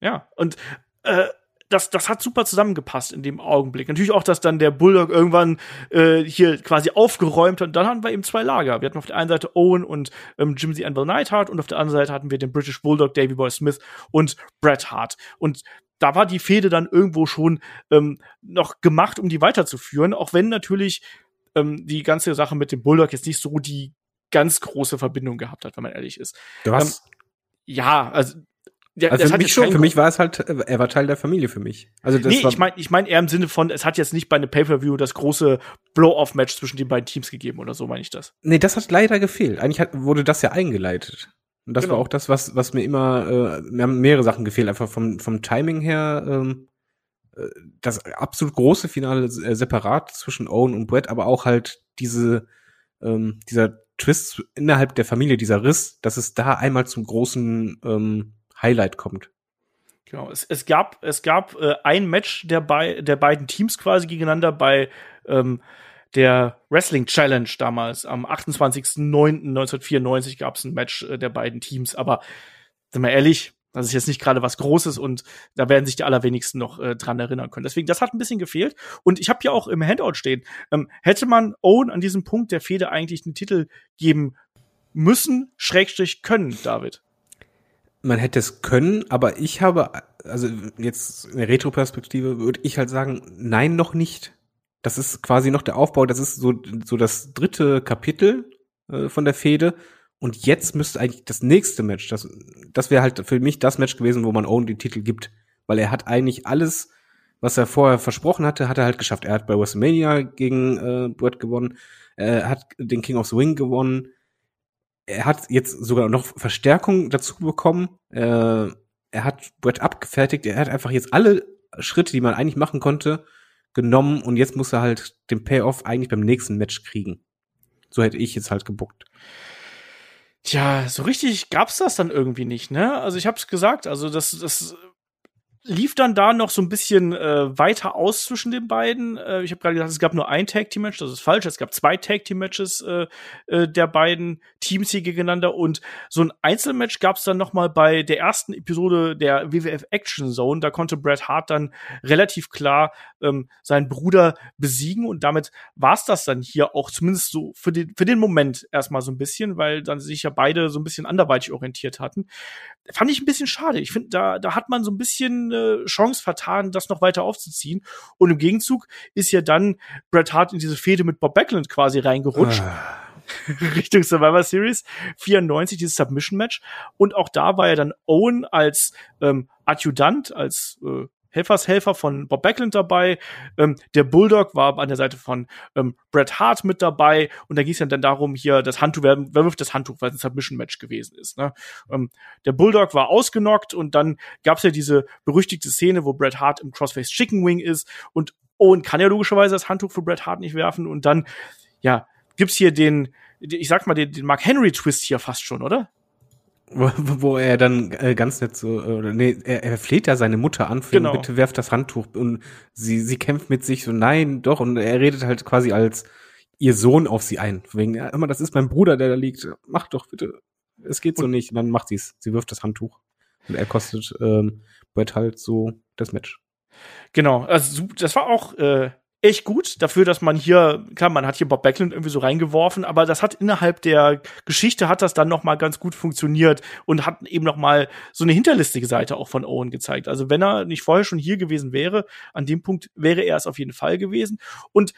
Speaker 2: Ja, und äh, das, das hat super zusammengepasst in dem Augenblick. Natürlich auch, dass dann der Bulldog irgendwann äh, hier quasi aufgeräumt hat. Und dann hatten wir eben zwei Lager. Wir hatten auf der einen Seite Owen und ähm, Jim the Anvil Neidhart und auf der anderen Seite hatten wir den British Bulldog, Davy Boy Smith und Bret Hart. Und da war die Fehde dann irgendwo schon ähm, noch gemacht, um die weiterzuführen, auch wenn natürlich ähm, die ganze Sache mit dem Bulldog jetzt nicht so die ganz große Verbindung gehabt hat, wenn man ehrlich ist.
Speaker 3: Du hast,
Speaker 2: Ja, also ja,
Speaker 3: also
Speaker 2: das
Speaker 3: für mich schon, für mich war es halt, äh, er war Teil der Familie für mich. Also das
Speaker 2: nee, ich meine ich mein eher im Sinne von, es hat jetzt nicht bei einem Pay-Per-View das große Blow-Off-Match zwischen den beiden Teams gegeben oder so, meine ich das.
Speaker 3: nee, das hat leider gefehlt. Eigentlich hat, wurde das ja eingeleitet. Und das
Speaker 2: Genau.
Speaker 3: war auch das, was, was mir immer, äh, mir haben mehrere Sachen gefehlt, einfach vom, vom Timing her, ähm, äh, das absolut große Finale äh, separat zwischen Owen und Brett, aber auch halt diese, ähm, dieser Twist innerhalb der Familie, dieser Riss, dass es da einmal zum großen ähm, Highlight kommt.
Speaker 2: Genau, es, es gab, es gab äh, ein Match der, bei, der beiden Teams quasi gegeneinander bei ähm, der Wrestling Challenge damals. Am 28.09.1994 gab es ein Match äh, der beiden Teams. Aber sind wir ehrlich, das ist jetzt nicht gerade was Großes und da werden sich die allerwenigsten noch äh, dran erinnern können. Deswegen, das hat ein bisschen gefehlt. Und ich habe ja auch im Handout stehen, ähm, hätte man Owen an diesem Punkt der Fehde eigentlich einen Titel geben müssen, Schrägstrich können, David?
Speaker 3: Man hätte es können, aber ich habe, also jetzt in der Retro-Perspektive würde ich halt sagen, nein, noch nicht. Das ist quasi noch der Aufbau, das ist so, so das dritte Kapitel äh, von der Fehde. Und jetzt müsste eigentlich das nächste Match, das, das wäre halt für mich das Match gewesen, wo man Owen den Titel gibt. Weil er hat eigentlich alles, was er vorher versprochen hatte, hat er halt geschafft. Er hat bei WrestleMania gegen äh, Brett gewonnen, er hat den King of the Ring gewonnen, er hat jetzt sogar noch Verstärkung dazu bekommen. Äh, er hat Brett abgefertigt. Er hat einfach jetzt alle Schritte, die man eigentlich machen konnte, genommen und jetzt muss er halt den Payoff eigentlich beim nächsten Match kriegen. So hätte ich jetzt halt gebuckt.
Speaker 2: Tja, so richtig gab's das dann irgendwie nicht, ne? Also ich hab's gesagt, also das, das lief dann da noch so ein bisschen äh, weiter aus zwischen den beiden. Äh, ich habe gerade gesagt, es gab nur ein Tag Team Match, das ist falsch. Es gab zwei Tag Team Matches äh, äh, der beiden Teams hier gegeneinander und so ein Einzelmatch gab es dann noch mal bei der ersten Episode der WWF Action Zone. Da konnte Bret Hart dann relativ klar ähm, seinen Bruder besiegen und damit war's das dann hier auch zumindest so für den für den Moment erstmal so ein bisschen, weil dann sich ja beide so ein bisschen anderweitig orientiert hatten. Fand ich ein bisschen schade. Ich finde, da da hat man so ein bisschen eine Chance vertan, das noch weiter aufzuziehen. Und im Gegenzug ist ja dann Bret Hart in diese Fehde mit Bob Backlund quasi reingerutscht. Ah. Richtung Survivor Series 94, dieses Submission Match. Und auch da war ja dann Owen als ähm, Adjutant, als äh, Helfershelfer von Bob Backlund dabei. Ähm, der Bulldog war an der Seite von ähm, Bret Hart mit dabei. Und da ging es ja dann darum, hier das Handtuch, wer, wer wirft das Handtuch, weil es ein Submission-Match gewesen ist. Ne? Ähm, der Bulldog war ausgenockt und dann gab es ja diese berüchtigte Szene, wo Bret Hart im Crossface Chicken Wing ist und Owen kann ja logischerweise das Handtuch für Bret Hart nicht werfen und dann, ja, gibt's hier den, ich sag mal, den, den Mark Henry Twist hier fast schon, oder?
Speaker 3: Wo, er dann äh, ganz nett so, äh, oder nee, er, er fleht ja seine Mutter an, für
Speaker 2: Genau.
Speaker 3: bitte werft das Handtuch und sie, sie kämpft mit sich so, nein, doch, und er redet halt quasi als ihr Sohn auf sie ein. Wegen, ja, immer, das ist mein Bruder, der da liegt, mach doch bitte, es geht so nicht. Und dann macht sie's, sie wirft das Handtuch. Und er kostet ähm, Brett halt so das Match.
Speaker 2: Genau, also das war auch äh, echt gut dafür, dass man hier, klar, man hat hier Bob Backlund irgendwie so reingeworfen, aber das hat innerhalb der Geschichte hat das dann noch mal ganz gut funktioniert und hat eben noch mal so eine hinterlistige Seite auch von Owen gezeigt. Also wenn er nicht vorher schon hier gewesen wäre, an dem Punkt wäre er es auf jeden Fall gewesen und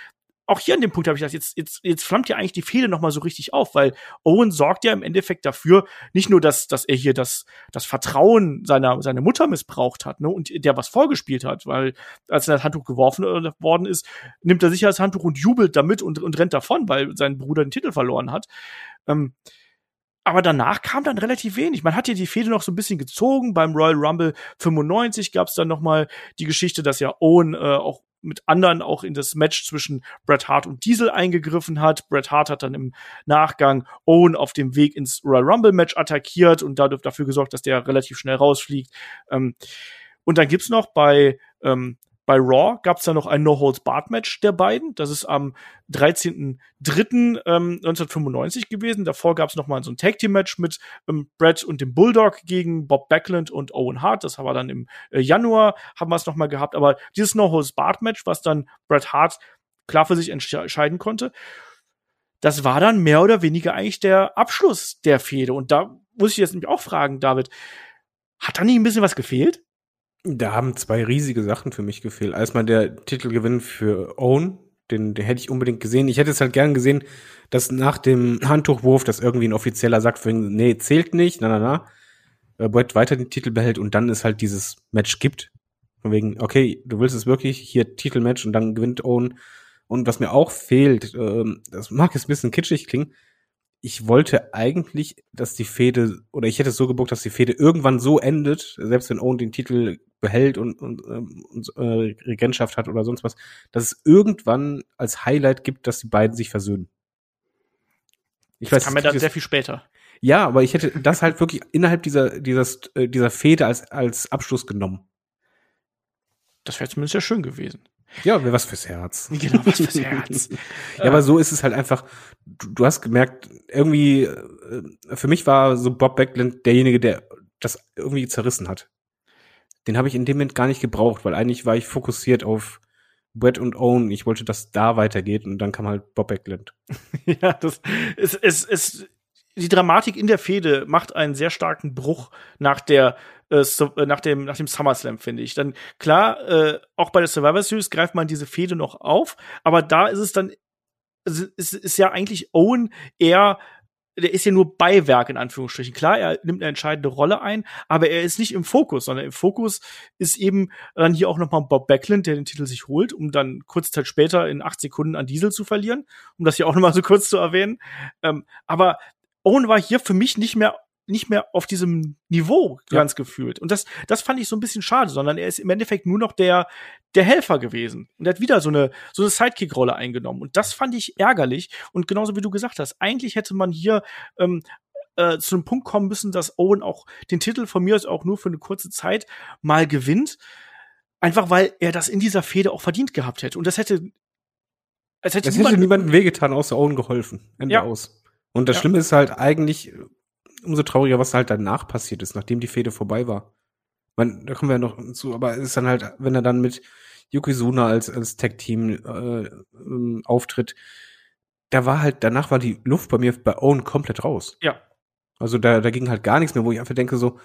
Speaker 2: auch hier an dem Punkt habe ich gesagt, jetzt, jetzt, jetzt flammt ja eigentlich die Fehde noch mal so richtig auf, weil Owen sorgt ja im Endeffekt dafür, nicht nur, dass, dass er hier das, das Vertrauen seiner, seiner Mutter missbraucht hat, ne, und der was vorgespielt hat, weil als er das Handtuch geworfen äh, worden ist, nimmt er sicher das Handtuch und jubelt damit und, und rennt davon, weil sein Bruder den Titel verloren hat. Ähm, aber danach kam dann relativ wenig. Man hat ja die Fehde noch so ein bisschen gezogen. Beim Royal Rumble 95 gab es dann noch mal die Geschichte, dass ja Owen äh, auch mit anderen auch in das Match zwischen Bret Hart und Diesel eingegriffen hat. Bret Hart hat dann im Nachgang Owen auf dem Weg ins Royal Rumble Match attackiert und dadurch dafür gesorgt, dass der relativ schnell rausfliegt. Ähm, und dann gibt's noch bei ähm, bei Raw gab's da noch ein No Holds Barred Match der beiden. Das ist am 13.03. Ähm, 1995 gewesen. Davor gab's noch mal so ein Tag Team Match mit ähm, Brett und dem Bulldog gegen Bob Backlund und Owen Hart. Das war dann im äh, Januar haben wir es noch mal gehabt. Aber dieses No Holds Barred Match, was dann Bret Hart klar für sich entscheiden konnte, das war dann mehr oder weniger eigentlich der Abschluss der Fehde. Und da muss ich jetzt nämlich auch fragen, David, hat da nicht ein bisschen was gefehlt?
Speaker 3: Da haben zwei riesige Sachen für mich gefehlt. Erstmal der Titelgewinn für Owen, den, den hätte ich unbedingt gesehen. Ich hätte es halt gern gesehen, dass nach dem Handtuchwurf, dass irgendwie ein Offizieller sagt, ihn, nee, zählt nicht, na, na, na. Äh, Brett weiter den Titel behält und dann es halt dieses Match gibt. Von wegen, okay, du willst es wirklich, hier Titelmatch und dann gewinnt Owen. Und was mir auch fehlt, ähm, das mag jetzt ein bisschen kitschig klingen, ich wollte eigentlich, dass die Fehde, oder ich hätte es so gebuckt, dass die Fehde irgendwann so endet, selbst wenn Owen den Titel behält und, und, ähm, und äh, Regentschaft hat oder sonst was, dass es irgendwann als Highlight gibt, dass die beiden sich versöhnen. Ich
Speaker 2: Das
Speaker 3: weiß,
Speaker 2: kam ja dann sehr viel später.
Speaker 3: ja, aber ich hätte das halt wirklich innerhalb dieser, dieser, dieser Fehde als, als Abschluss genommen.
Speaker 2: Das wäre zumindest ja schön gewesen.
Speaker 3: Ja, was fürs Herz.
Speaker 2: Genau, was fürs Herz.
Speaker 3: Ja, aber so ist es halt einfach, du, du hast gemerkt, irgendwie, äh, für mich war so Bob Backlund derjenige, der das irgendwie zerrissen hat. Den habe ich in dem Moment gar nicht gebraucht, weil eigentlich war ich fokussiert auf Brett und Owen. Ich wollte, dass da weitergeht und dann kam halt Bob Backlund.
Speaker 2: Ja, das es, es, es, die Dramatik in der Fehde macht einen sehr starken Bruch nach der äh, äh, nach dem nach dem SummerSlam finde ich. Dann klar, äh, auch bei der Survivor Series greift man diese Fehde noch auf, aber da ist es dann es ist, ist ja eigentlich Owen eher der ist ja nur Beiwerk in Anführungsstrichen. Klar, er nimmt eine entscheidende Rolle ein, aber er ist nicht im Fokus, sondern im Fokus ist eben dann hier auch noch mal Bob Backlund, der den Titel sich holt, um dann kurze Zeit später in acht Sekunden an Diesel zu verlieren, um das hier auch noch mal so kurz zu erwähnen. Ähm, aber Owen war hier für mich nicht mehr nicht mehr auf diesem Niveau
Speaker 3: Ja.
Speaker 2: ganz gefühlt. Und das, das fand ich so ein bisschen schade, sondern er ist im Endeffekt nur noch der, der Helfer gewesen. Und er hat wieder so eine, so eine Sidekick-Rolle eingenommen. Und das fand ich ärgerlich. Und genauso wie du gesagt hast, eigentlich hätte man hier ähm, äh, zu einem Punkt kommen müssen, dass Owen auch den Titel von mir aus auch nur für eine kurze Zeit mal gewinnt. Einfach weil er das in dieser Fehde auch verdient gehabt hätte. Und das hätte, es hätte,
Speaker 3: Es hätte
Speaker 2: niemand-
Speaker 3: niemandem wehgetan, außer Owen geholfen. Ende
Speaker 2: Ja.
Speaker 3: aus. Und das
Speaker 2: Ja.
Speaker 3: Schlimme ist halt eigentlich, umso trauriger, was halt danach passiert ist, nachdem die Fehde vorbei war. Man, da kommen wir ja noch zu, aber es ist dann halt, wenn er dann mit Yokozuna als, als Tag-Team äh, ähm, auftritt, da war halt, danach war die Luft bei mir bei Owen komplett raus.
Speaker 2: Ja.
Speaker 3: Also da, da ging halt gar nichts mehr, wo ich einfach denke, so,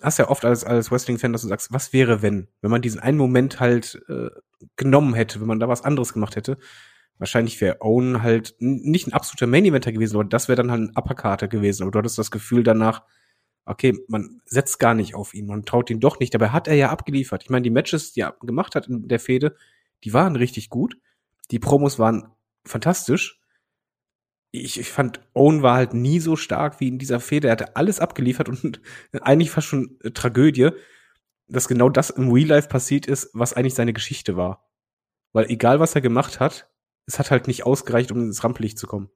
Speaker 3: hast ja oft als, als Wrestling-Fan, dass du sagst, was wäre, wenn? Wenn man diesen einen Moment halt äh, genommen hätte, wenn man da was anderes gemacht hätte. Wahrscheinlich wäre Owen halt nicht ein absoluter Main-Eventer gewesen, aber das wäre dann halt ein Uppercarter gewesen. Aber du hattest das Gefühl danach, okay, man setzt gar nicht auf ihn, man traut ihn doch nicht. Dabei hat er ja abgeliefert. Ich meine, die Matches, die er gemacht hat in der Fehde, die waren richtig gut. Die Promos waren fantastisch. Ich, ich fand, Owen war halt nie so stark wie in dieser Fehde. Er hatte alles abgeliefert und eigentlich fast schon äh, Tragödie, dass genau das im Real Life passiert ist, was eigentlich seine Geschichte war. Weil egal, was er gemacht hat, es hat halt nicht ausgereicht, um ins Rampenlicht zu kommen.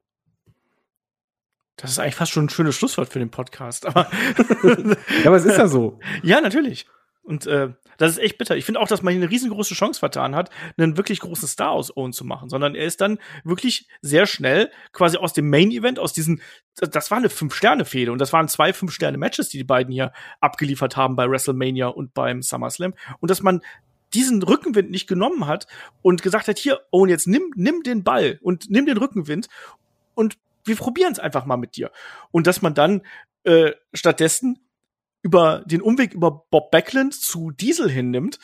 Speaker 2: Das ist eigentlich fast schon ein schönes Schlusswort für den Podcast. Aber
Speaker 3: Ja, aber es ist ja so.
Speaker 2: ja, natürlich. Und äh, das ist echt bitter. Ich finde auch, dass man hier eine riesengroße Chance vertan hat, einen wirklich großen Star aus Owen zu machen, sondern er ist dann wirklich sehr schnell quasi aus dem Main Event, aus diesen, das war eine Fünf-Sterne-Fehde und das waren zwei Fünf-Sterne-Matches, die die beiden hier abgeliefert haben bei WrestleMania und beim SummerSlam. Und dass man diesen Rückenwind nicht genommen hat und gesagt hat, hier, Owen, jetzt nimm, nimm den Ball und nimm den Rückenwind und wir probieren es einfach mal mit dir. Und dass man dann äh, stattdessen über den Umweg über Bob Backlund zu Diesel hinnimmt.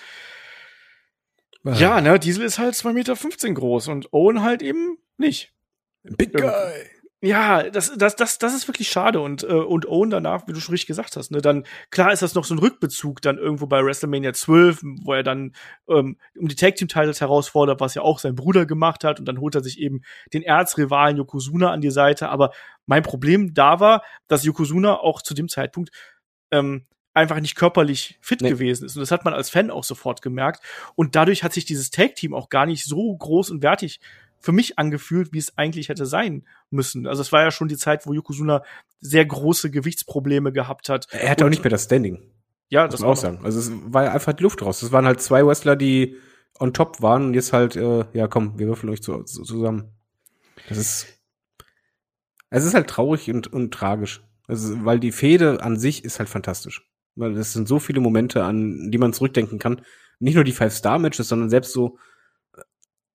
Speaker 2: Ja, ne, Diesel ist halt 2,15 Meter groß und Owen halt eben nicht.
Speaker 3: Big
Speaker 2: Guy. Ja, das, das, das, das ist wirklich schade und, äh, und Owen danach, wie du schon richtig gesagt hast, ne, dann, klar ist das noch so ein Rückbezug dann irgendwo bei WrestleMania 12, wo er dann ähm, um die Tag Team Titles herausfordert, was ja auch sein Bruder gemacht hat und dann holt er sich eben den Erzrivalen Yokozuna an die Seite, aber mein Problem da war, dass Yokozuna auch zu dem Zeitpunkt ähm, einfach nicht körperlich fit
Speaker 3: Nee.
Speaker 2: gewesen ist. Und das hat man als Fan auch sofort gemerkt. Und dadurch hat sich dieses Tag Team auch gar nicht so groß und wertig für mich angefühlt, wie es eigentlich hätte sein müssen. Also es war ja schon die Zeit, wo Yokozuna sehr große Gewichtsprobleme gehabt hat.
Speaker 3: Er hatte auch
Speaker 2: Und-
Speaker 3: nicht mehr das Standing,
Speaker 2: Ja,
Speaker 3: muss
Speaker 2: das
Speaker 3: man
Speaker 2: war
Speaker 3: auch sagen. Also es war einfach die Luft raus. Es waren halt zwei Wrestler, die on top waren und jetzt halt, äh, ja komm, wir würfeln euch zu, zu, zusammen. Das ist, es ist halt traurig und, und tragisch. Also, weil die Fehde an sich ist halt fantastisch. Weil es sind so viele Momente, an die man zurückdenken kann. Nicht nur die Five-Star-Matches, sondern selbst so,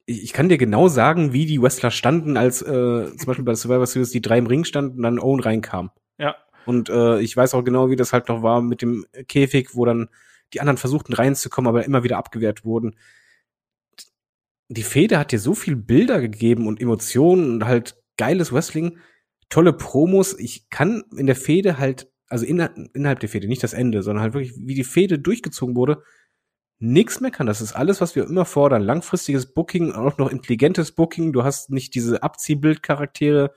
Speaker 3: ich, ich kann dir genau sagen, wie die Wrestler standen, als äh, zum Beispiel bei Survivor Series die drei im Ring standen und dann Owen reinkam.
Speaker 2: Ja.
Speaker 3: Und äh, ich weiß auch genau, wie das halt noch war mit dem Käfig, wo dann die anderen versuchten reinzukommen, aber immer wieder abgewehrt wurden. Die Fehde hat dir so viel Bilder gegeben und Emotionen und halt geiles Wrestling, tolle Promos. Ich kann in der Fehde halt, also inner, innerhalb der Fehde, nicht das Ende, sondern halt wirklich, wie die Fehde durchgezogen wurde, nix meckern. Das ist alles, was wir immer fordern. Langfristiges Booking, auch noch intelligentes Booking. Du hast nicht diese Abziehbildcharaktere,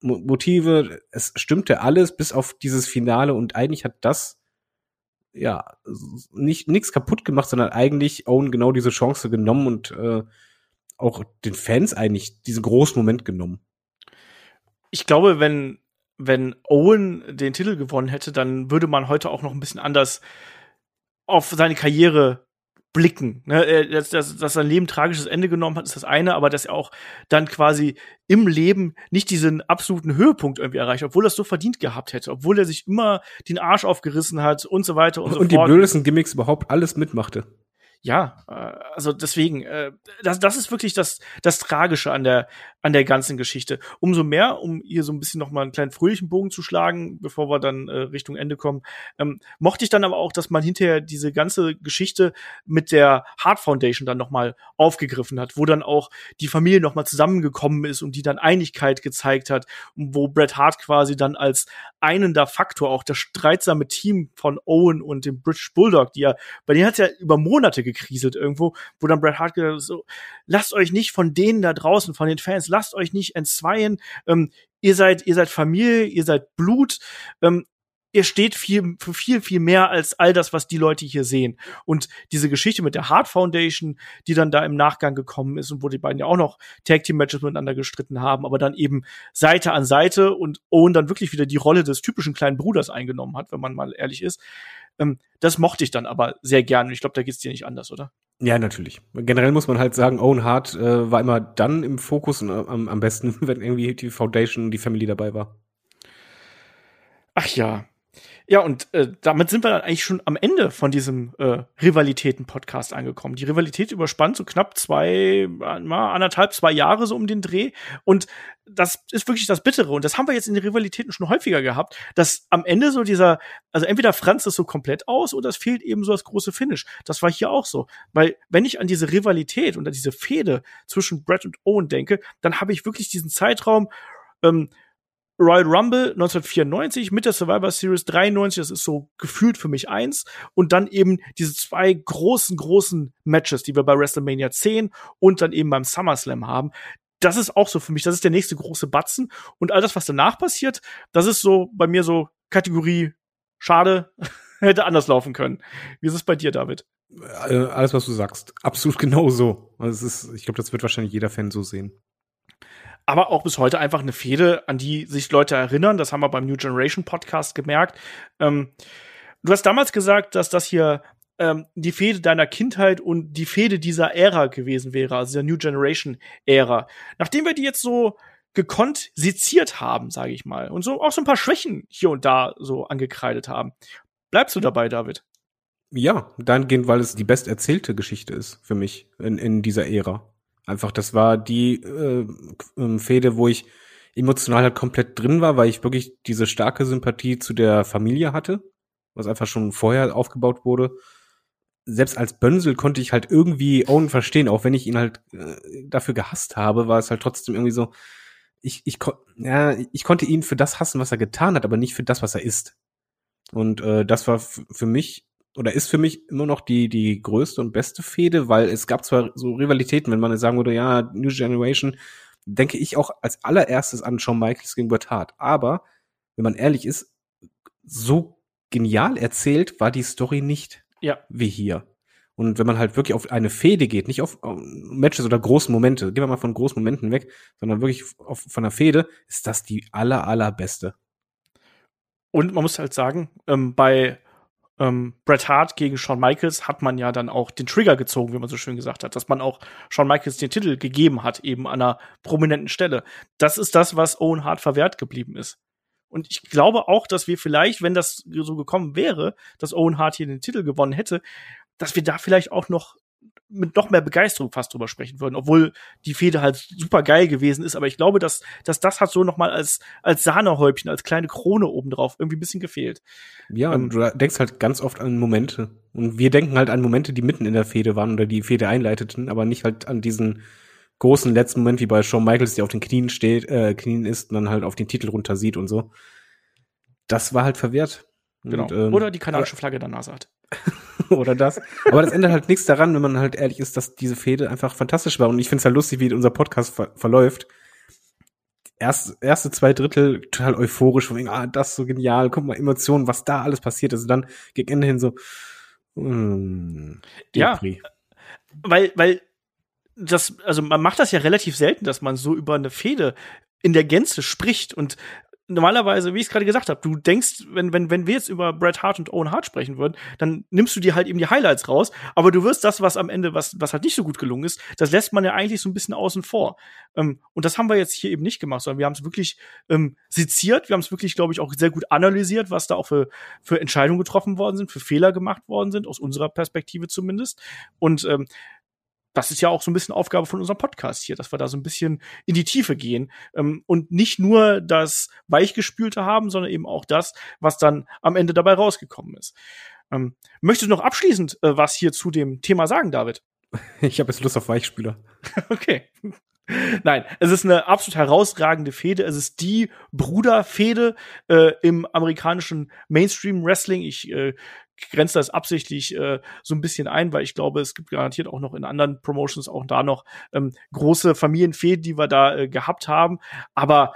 Speaker 3: Mo Motive. Es stimmte alles bis auf dieses Finale und eigentlich hat das ja nicht nichts kaputt gemacht, sondern eigentlich Owen genau diese Chance genommen und äh, auch den Fans eigentlich diesen großen Moment genommen.
Speaker 2: ich glaube, wenn, wenn Owen den Titel gewonnen hätte, dann würde man heute auch noch ein bisschen anders auf seine Karriere blicken. Ne? Dass, dass, dass sein Leben tragisches Ende genommen hat, ist das eine, aber dass er auch dann quasi im Leben nicht diesen absoluten Höhepunkt irgendwie erreicht, obwohl er es so verdient gehabt hätte, obwohl er sich immer den Arsch aufgerissen hat und so weiter und,
Speaker 3: und
Speaker 2: so
Speaker 3: fort.
Speaker 2: Und
Speaker 3: die blödesten Gimmicks überhaupt alles mitmachte
Speaker 2: ja, äh, also deswegen, äh, das, das ist wirklich das, das Tragische an der, an der ganzen Geschichte. Umso mehr, um hier so ein bisschen noch mal einen kleinen fröhlichen Bogen zu schlagen, bevor wir dann äh, Richtung Ende kommen, ähm, mochte ich dann aber auch, dass man hinterher diese ganze Geschichte mit der Heart Foundation dann noch mal aufgegriffen hat, wo dann auch die Familie noch mal zusammengekommen ist und die dann Einigkeit gezeigt hat wo Bret Hart quasi dann als einender Faktor auch das streitsame Team von Owen und dem British Bulldog, die ja, bei denen hat ja über Monate gekriselt irgendwo, wo dann Bret Hart gesagt hat, so, lasst euch nicht von denen da draußen, von den Fans, lasst euch nicht entzweien, ähm, ihr seid, ihr seid Familie, ihr seid Blut, ähm, ihr steht viel, für viel, viel mehr als all das, was die Leute hier sehen. Und diese Geschichte mit der Hart Foundation, die dann da im Nachgang gekommen ist und wo die beiden ja auch noch Tag Team Matches miteinander gestritten haben, aber dann eben Seite an Seite und Owen dann wirklich wieder die Rolle des typischen kleinen Bruders eingenommen hat, wenn man mal ehrlich ist. Ähm, das mochte ich dann aber sehr gerne. Ich glaube, da geht's dir nicht anders, oder?
Speaker 3: Ja, natürlich. Generell muss man halt sagen, Owen Hart äh, war immer dann im Fokus und äh, am, am besten, wenn irgendwie die Foundation und die Family dabei war.
Speaker 2: Ach ja, ja, und äh, damit sind wir dann eigentlich schon am Ende von diesem äh, Rivalitäten-Podcast angekommen. Die Rivalität überspannt so knapp zwei, mal anderthalb, zwei Jahre so um den Dreh. Und das ist wirklich das Bittere. Und das haben wir jetzt in den Rivalitäten schon häufiger gehabt, dass am Ende so dieser, also entweder franzt es so komplett aus oder es fehlt eben so das große Finish. Das war hier auch so. Weil, wenn ich an diese Rivalität und an diese Fehde zwischen Brett und Owen denke, dann habe ich wirklich diesen Zeitraum, ähm, Royal Rumble 1994 mit der Survivor Series 93, das ist so gefühlt für mich eins. Und dann eben diese zwei großen, großen Matches, die wir bei WrestleMania 10 und dann eben beim SummerSlam haben. Das ist auch so für mich, das ist der nächste große Batzen. Und all das, was danach passiert, das ist so bei mir so Kategorie schade, hätte anders laufen können. Wie ist es bei dir, David?
Speaker 3: Äh, alles, was du sagst. Absolut genau so. Also es ist, ich glaube, das wird wahrscheinlich jeder Fan so sehen
Speaker 2: aber auch bis heute einfach eine Fehde, an die sich Leute erinnern. Das haben wir beim New Generation Podcast gemerkt. Ähm, du hast damals gesagt, dass das hier ähm, die Fehde deiner Kindheit und die Fehde dieser Ära gewesen wäre, also der New Generation Ära. Nachdem wir die jetzt so gekonnt seziert haben, sage ich mal, und so auch so ein paar Schwächen hier und da so angekreidet haben. Bleibst du dabei, David?
Speaker 3: Ja, dahingehend, weil es die best erzählte Geschichte ist für mich in, in dieser Ära. Einfach, das war die äh, ähm, Fehde, wo ich emotional halt komplett drin war, weil ich wirklich diese starke Sympathie zu der Familie hatte, was einfach schon vorher aufgebaut wurde. Selbst als Bönsel konnte ich halt irgendwie Owen verstehen, auch wenn ich ihn halt äh, dafür gehasst habe, war es halt trotzdem irgendwie so, ich, ich, ja, ich konnte ihn für das hassen, was er getan hat, aber nicht für das, was er ist. Und äh, das war für mich oder ist für mich immer noch die, die größte und beste Fehde, weil es gab zwar so Rivalitäten, wenn man sagen würde, ja, New Generation, denke ich auch als allererstes an Shawn Michaels gegen Bret Hart. Aber, wenn man ehrlich ist, so genial erzählt war die Story nicht.
Speaker 2: Ja.
Speaker 3: Wie hier. Und wenn man halt wirklich auf eine Fehde geht, nicht auf Matches oder großen Momente, gehen wir mal von großen Momenten weg, sondern wirklich auf, von einer Fehde, ist das die aller, allerbeste.
Speaker 2: Und man muss halt sagen, ähm, bei ähm, Bret Hart gegen Shawn Michaels hat man ja dann auch den Trigger gezogen, wie man so schön gesagt hat, dass man auch Shawn Michaels den Titel gegeben hat, eben an einer prominenten Stelle. Das ist das, was Owen Hart verwehrt geblieben ist. Und ich glaube auch, dass wir vielleicht, wenn das so gekommen wäre, dass Owen Hart hier den Titel gewonnen hätte, dass wir da vielleicht auch noch mit noch mehr Begeisterung fast drüber sprechen würden, obwohl die Fehde halt super geil gewesen ist. Aber ich glaube, dass, dass das hat so noch mal als, als Sahnehäubchen, als kleine Krone obendrauf irgendwie ein bisschen gefehlt.
Speaker 3: Ja, ähm, du denkst halt ganz oft an Momente. Und wir denken halt an Momente, die mitten in der Fehde waren oder die Fehde einleiteten, aber nicht halt an diesen großen letzten Moment, wie bei Shawn Michaels, der auf den Knien steht, äh, Knien ist und dann halt auf den Titel runter sieht und so. Das war halt verwehrt.
Speaker 2: Genau. Und, ähm, oder die kanadische Flagge der NASA hat.
Speaker 3: oder das. Aber das ändert halt nichts daran, wenn man halt ehrlich ist, dass diese Fehde einfach fantastisch war. Und ich finde es halt lustig, wie unser Podcast ver verläuft. Erst, erste zwei Drittel total euphorisch, von wegen, ah, das ist so genial, guck mal, Emotionen, was da alles passiert ist. Und dann gegen Ende hin so,
Speaker 2: mm, ja, weil, weil das, also man macht das ja relativ selten, dass man so über eine Fehde in der Gänze spricht und normalerweise, wie ich es gerade gesagt habe, du denkst, wenn, wenn, wenn wir jetzt über Bret Hart und Owen Hart sprechen würden, dann nimmst du dir halt eben die Highlights raus, aber du wirst das, was am Ende, was, was halt nicht so gut gelungen ist, das lässt man ja eigentlich so ein bisschen außen vor. Ähm, und das haben wir jetzt hier eben nicht gemacht, sondern wir haben es wirklich ähm, seziert, wir haben es wirklich, glaube ich, auch sehr gut analysiert, was da auch für, für Entscheidungen getroffen worden sind, für Fehler gemacht worden sind, aus unserer Perspektive zumindest. Und ähm, das ist ja auch so ein bisschen Aufgabe von unserem Podcast hier, dass wir da so ein bisschen in die Tiefe gehen ähm, und nicht nur das Weichgespülte haben, sondern eben auch das, was dann am Ende dabei rausgekommen ist. Ähm, möchtest du noch abschließend äh, was hier zu dem Thema sagen, David?
Speaker 3: Ich habe jetzt Lust auf Weichspüler.
Speaker 2: okay. Nein, es ist eine absolut herausragende Fehde. Es ist die Bruderfehde äh, im amerikanischen Mainstream Wrestling. Ich äh, grenze das absichtlich äh, so ein bisschen ein, weil ich glaube, es gibt garantiert auch noch in anderen Promotions auch da noch ähm, große Familienfäden, die wir da äh, gehabt haben. Aber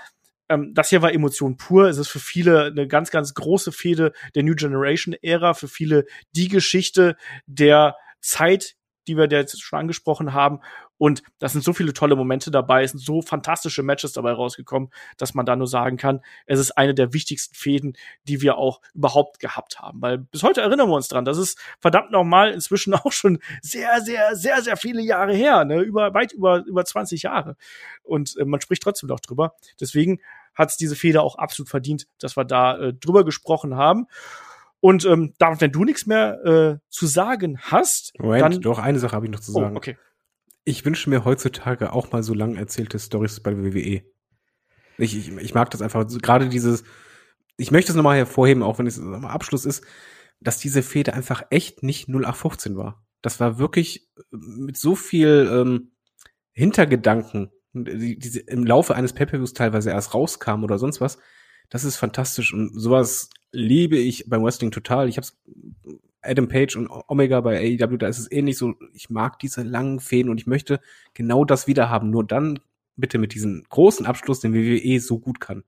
Speaker 2: ähm, das hier war Emotion pur. Es ist für viele eine ganz, ganz große Fehde der New Generation Ära, für viele die Geschichte der Zeit, die wir jetzt schon angesprochen haben. Und da sind so viele tolle Momente dabei, es sind so fantastische Matches dabei rausgekommen, dass man da nur sagen kann, es ist eine der wichtigsten Fäden, die wir auch überhaupt gehabt haben. Weil bis heute erinnern wir uns dran, das ist verdammt nochmal inzwischen auch schon sehr, sehr, sehr, sehr viele Jahre her, ne? über, weit über, über 20 Jahre. Und äh, man spricht trotzdem noch drüber. Deswegen hat es diese Feder auch absolut verdient, dass wir da äh, drüber gesprochen haben. Und ähm, David, wenn du nichts mehr äh, zu sagen hast,
Speaker 3: Moment,
Speaker 2: dann
Speaker 3: doch eine Sache habe ich noch zu sagen.
Speaker 2: Oh, okay.
Speaker 3: Ich wünsche mir heutzutage auch mal so lang erzählte Stories bei WWE. Ich, ich, ich mag das einfach. Gerade dieses, ich möchte es nochmal hervorheben, auch wenn es am Abschluss ist, dass diese Fehde einfach echt nicht 0815 war. Das war wirklich mit so viel ähm, Hintergedanken, die, die im Laufe eines Pay-Per-Views teilweise erst rauskam oder sonst was. Das ist fantastisch und sowas liebe ich beim Wrestling total. Ich habe Adam Page und Omega bei AEW, da ist es ähnlich so, ich mag diese langen Fäden und ich möchte genau das wieder haben. Nur dann bitte mit diesem großen Abschluss, den WWE so gut kann.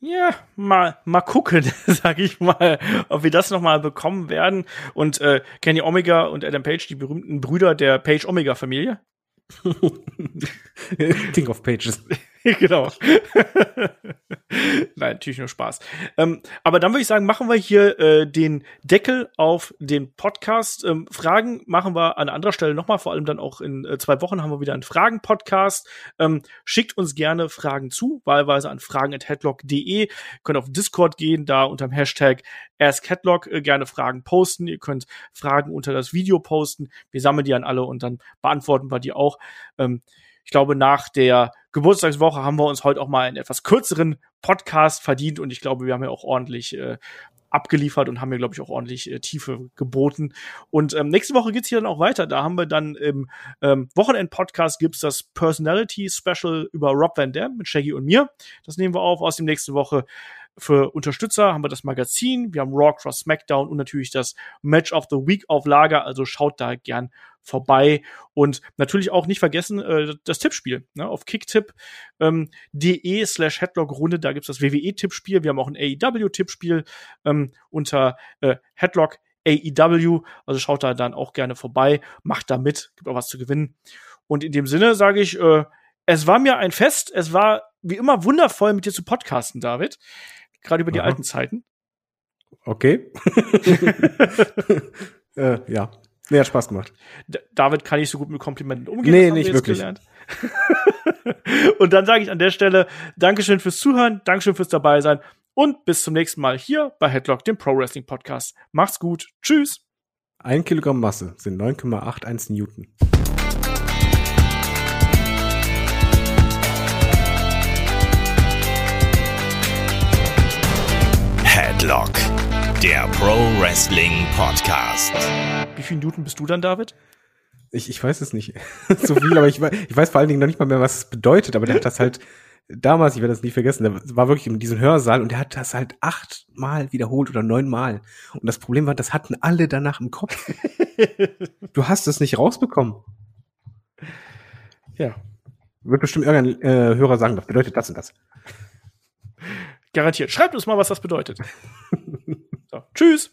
Speaker 2: Ja, mal, mal gucken, sag ich mal, ob wir das nochmal bekommen werden. Und äh, Kenny Omega und Adam Page, die berühmten Brüder der Page-Omega-Familie.
Speaker 3: King of Pages.
Speaker 2: genau. Nein, natürlich nur Spaß. Ähm, aber dann würde ich sagen, machen wir hier äh, den Deckel auf den Podcast. Ähm, Fragen machen wir an anderer Stelle nochmal, vor allem dann auch in äh, zwei Wochen haben wir wieder einen Fragen-Podcast. Ähm, schickt uns gerne Fragen zu, wahlweise an fragen.headlock.de. Könnt auf Discord gehen, da unter dem Hashtag AskHeadlock äh, gerne Fragen posten. Ihr könnt Fragen unter das Video posten. Wir sammeln die an alle und dann beantworten wir die auch. Ähm, ich glaube, nach der Geburtstagswoche haben wir uns heute auch mal einen etwas kürzeren Podcast verdient und ich glaube, wir haben ja auch ordentlich äh, abgeliefert und haben mir, glaube ich, auch ordentlich äh, Tiefe geboten. Und ähm, nächste Woche geht's hier dann auch weiter. Da haben wir dann im ähm, Wochenend-Podcast gibt's das Personality-Special über Rob Van Dam mit Shaggy und mir. Das nehmen wir auf. Aus dem nächste Woche für Unterstützer haben wir das Magazin, wir haben Raw Cross SmackDown und natürlich das Match of the Week auf Lager. Also schaut da gern vorbei und natürlich auch nicht vergessen äh, das Tippspiel ne, auf kicktipp.de ähm, slash Headlock-Runde. Da gibt's das WWE-Tippspiel. Wir haben auch ein AEW-Tippspiel ähm, unter äh, Headlock AEW. Also schaut da dann auch gerne vorbei, macht da mit, gibt auch was zu gewinnen. Und in dem Sinne sage ich, äh, es war mir ein Fest. Es war wie immer wundervoll mit dir zu podcasten, David. Gerade über die
Speaker 3: Aha.
Speaker 2: alten Zeiten.
Speaker 3: Okay. äh, ja. Nee, hat Spaß gemacht.
Speaker 2: D David kann nicht so gut mit Komplimenten umgehen.
Speaker 3: Nee,
Speaker 2: das haben wir
Speaker 3: nicht
Speaker 2: jetzt
Speaker 3: wirklich.
Speaker 2: und dann sage ich an der Stelle Dankeschön fürs Zuhören, Dankeschön fürs dabei sein und bis zum nächsten Mal hier bei Headlock, dem Pro Wrestling Podcast. Macht's gut. Tschüss.
Speaker 3: Ein Kilogramm Masse sind 9,81 Newton.
Speaker 1: Headlock, der Pro Wrestling Podcast.
Speaker 2: Wie viel Newton bist du dann, David?
Speaker 3: Ich, ich weiß es nicht so viel, aber ich, ich weiß vor allen Dingen noch nicht mal mehr, was es bedeutet. Aber der hat das halt damals, ich werde das nie vergessen, der war wirklich in diesem Hörsaal und der hat das halt achtmal wiederholt oder neunmal. Und das Problem war, das hatten alle danach im Kopf. Du hast es nicht rausbekommen.
Speaker 2: Ja,
Speaker 3: Wird bestimmt irgendein äh, Hörer sagen, das bedeutet das und das.
Speaker 2: garantiert. Schreibt uns mal, was das bedeutet. tschüss.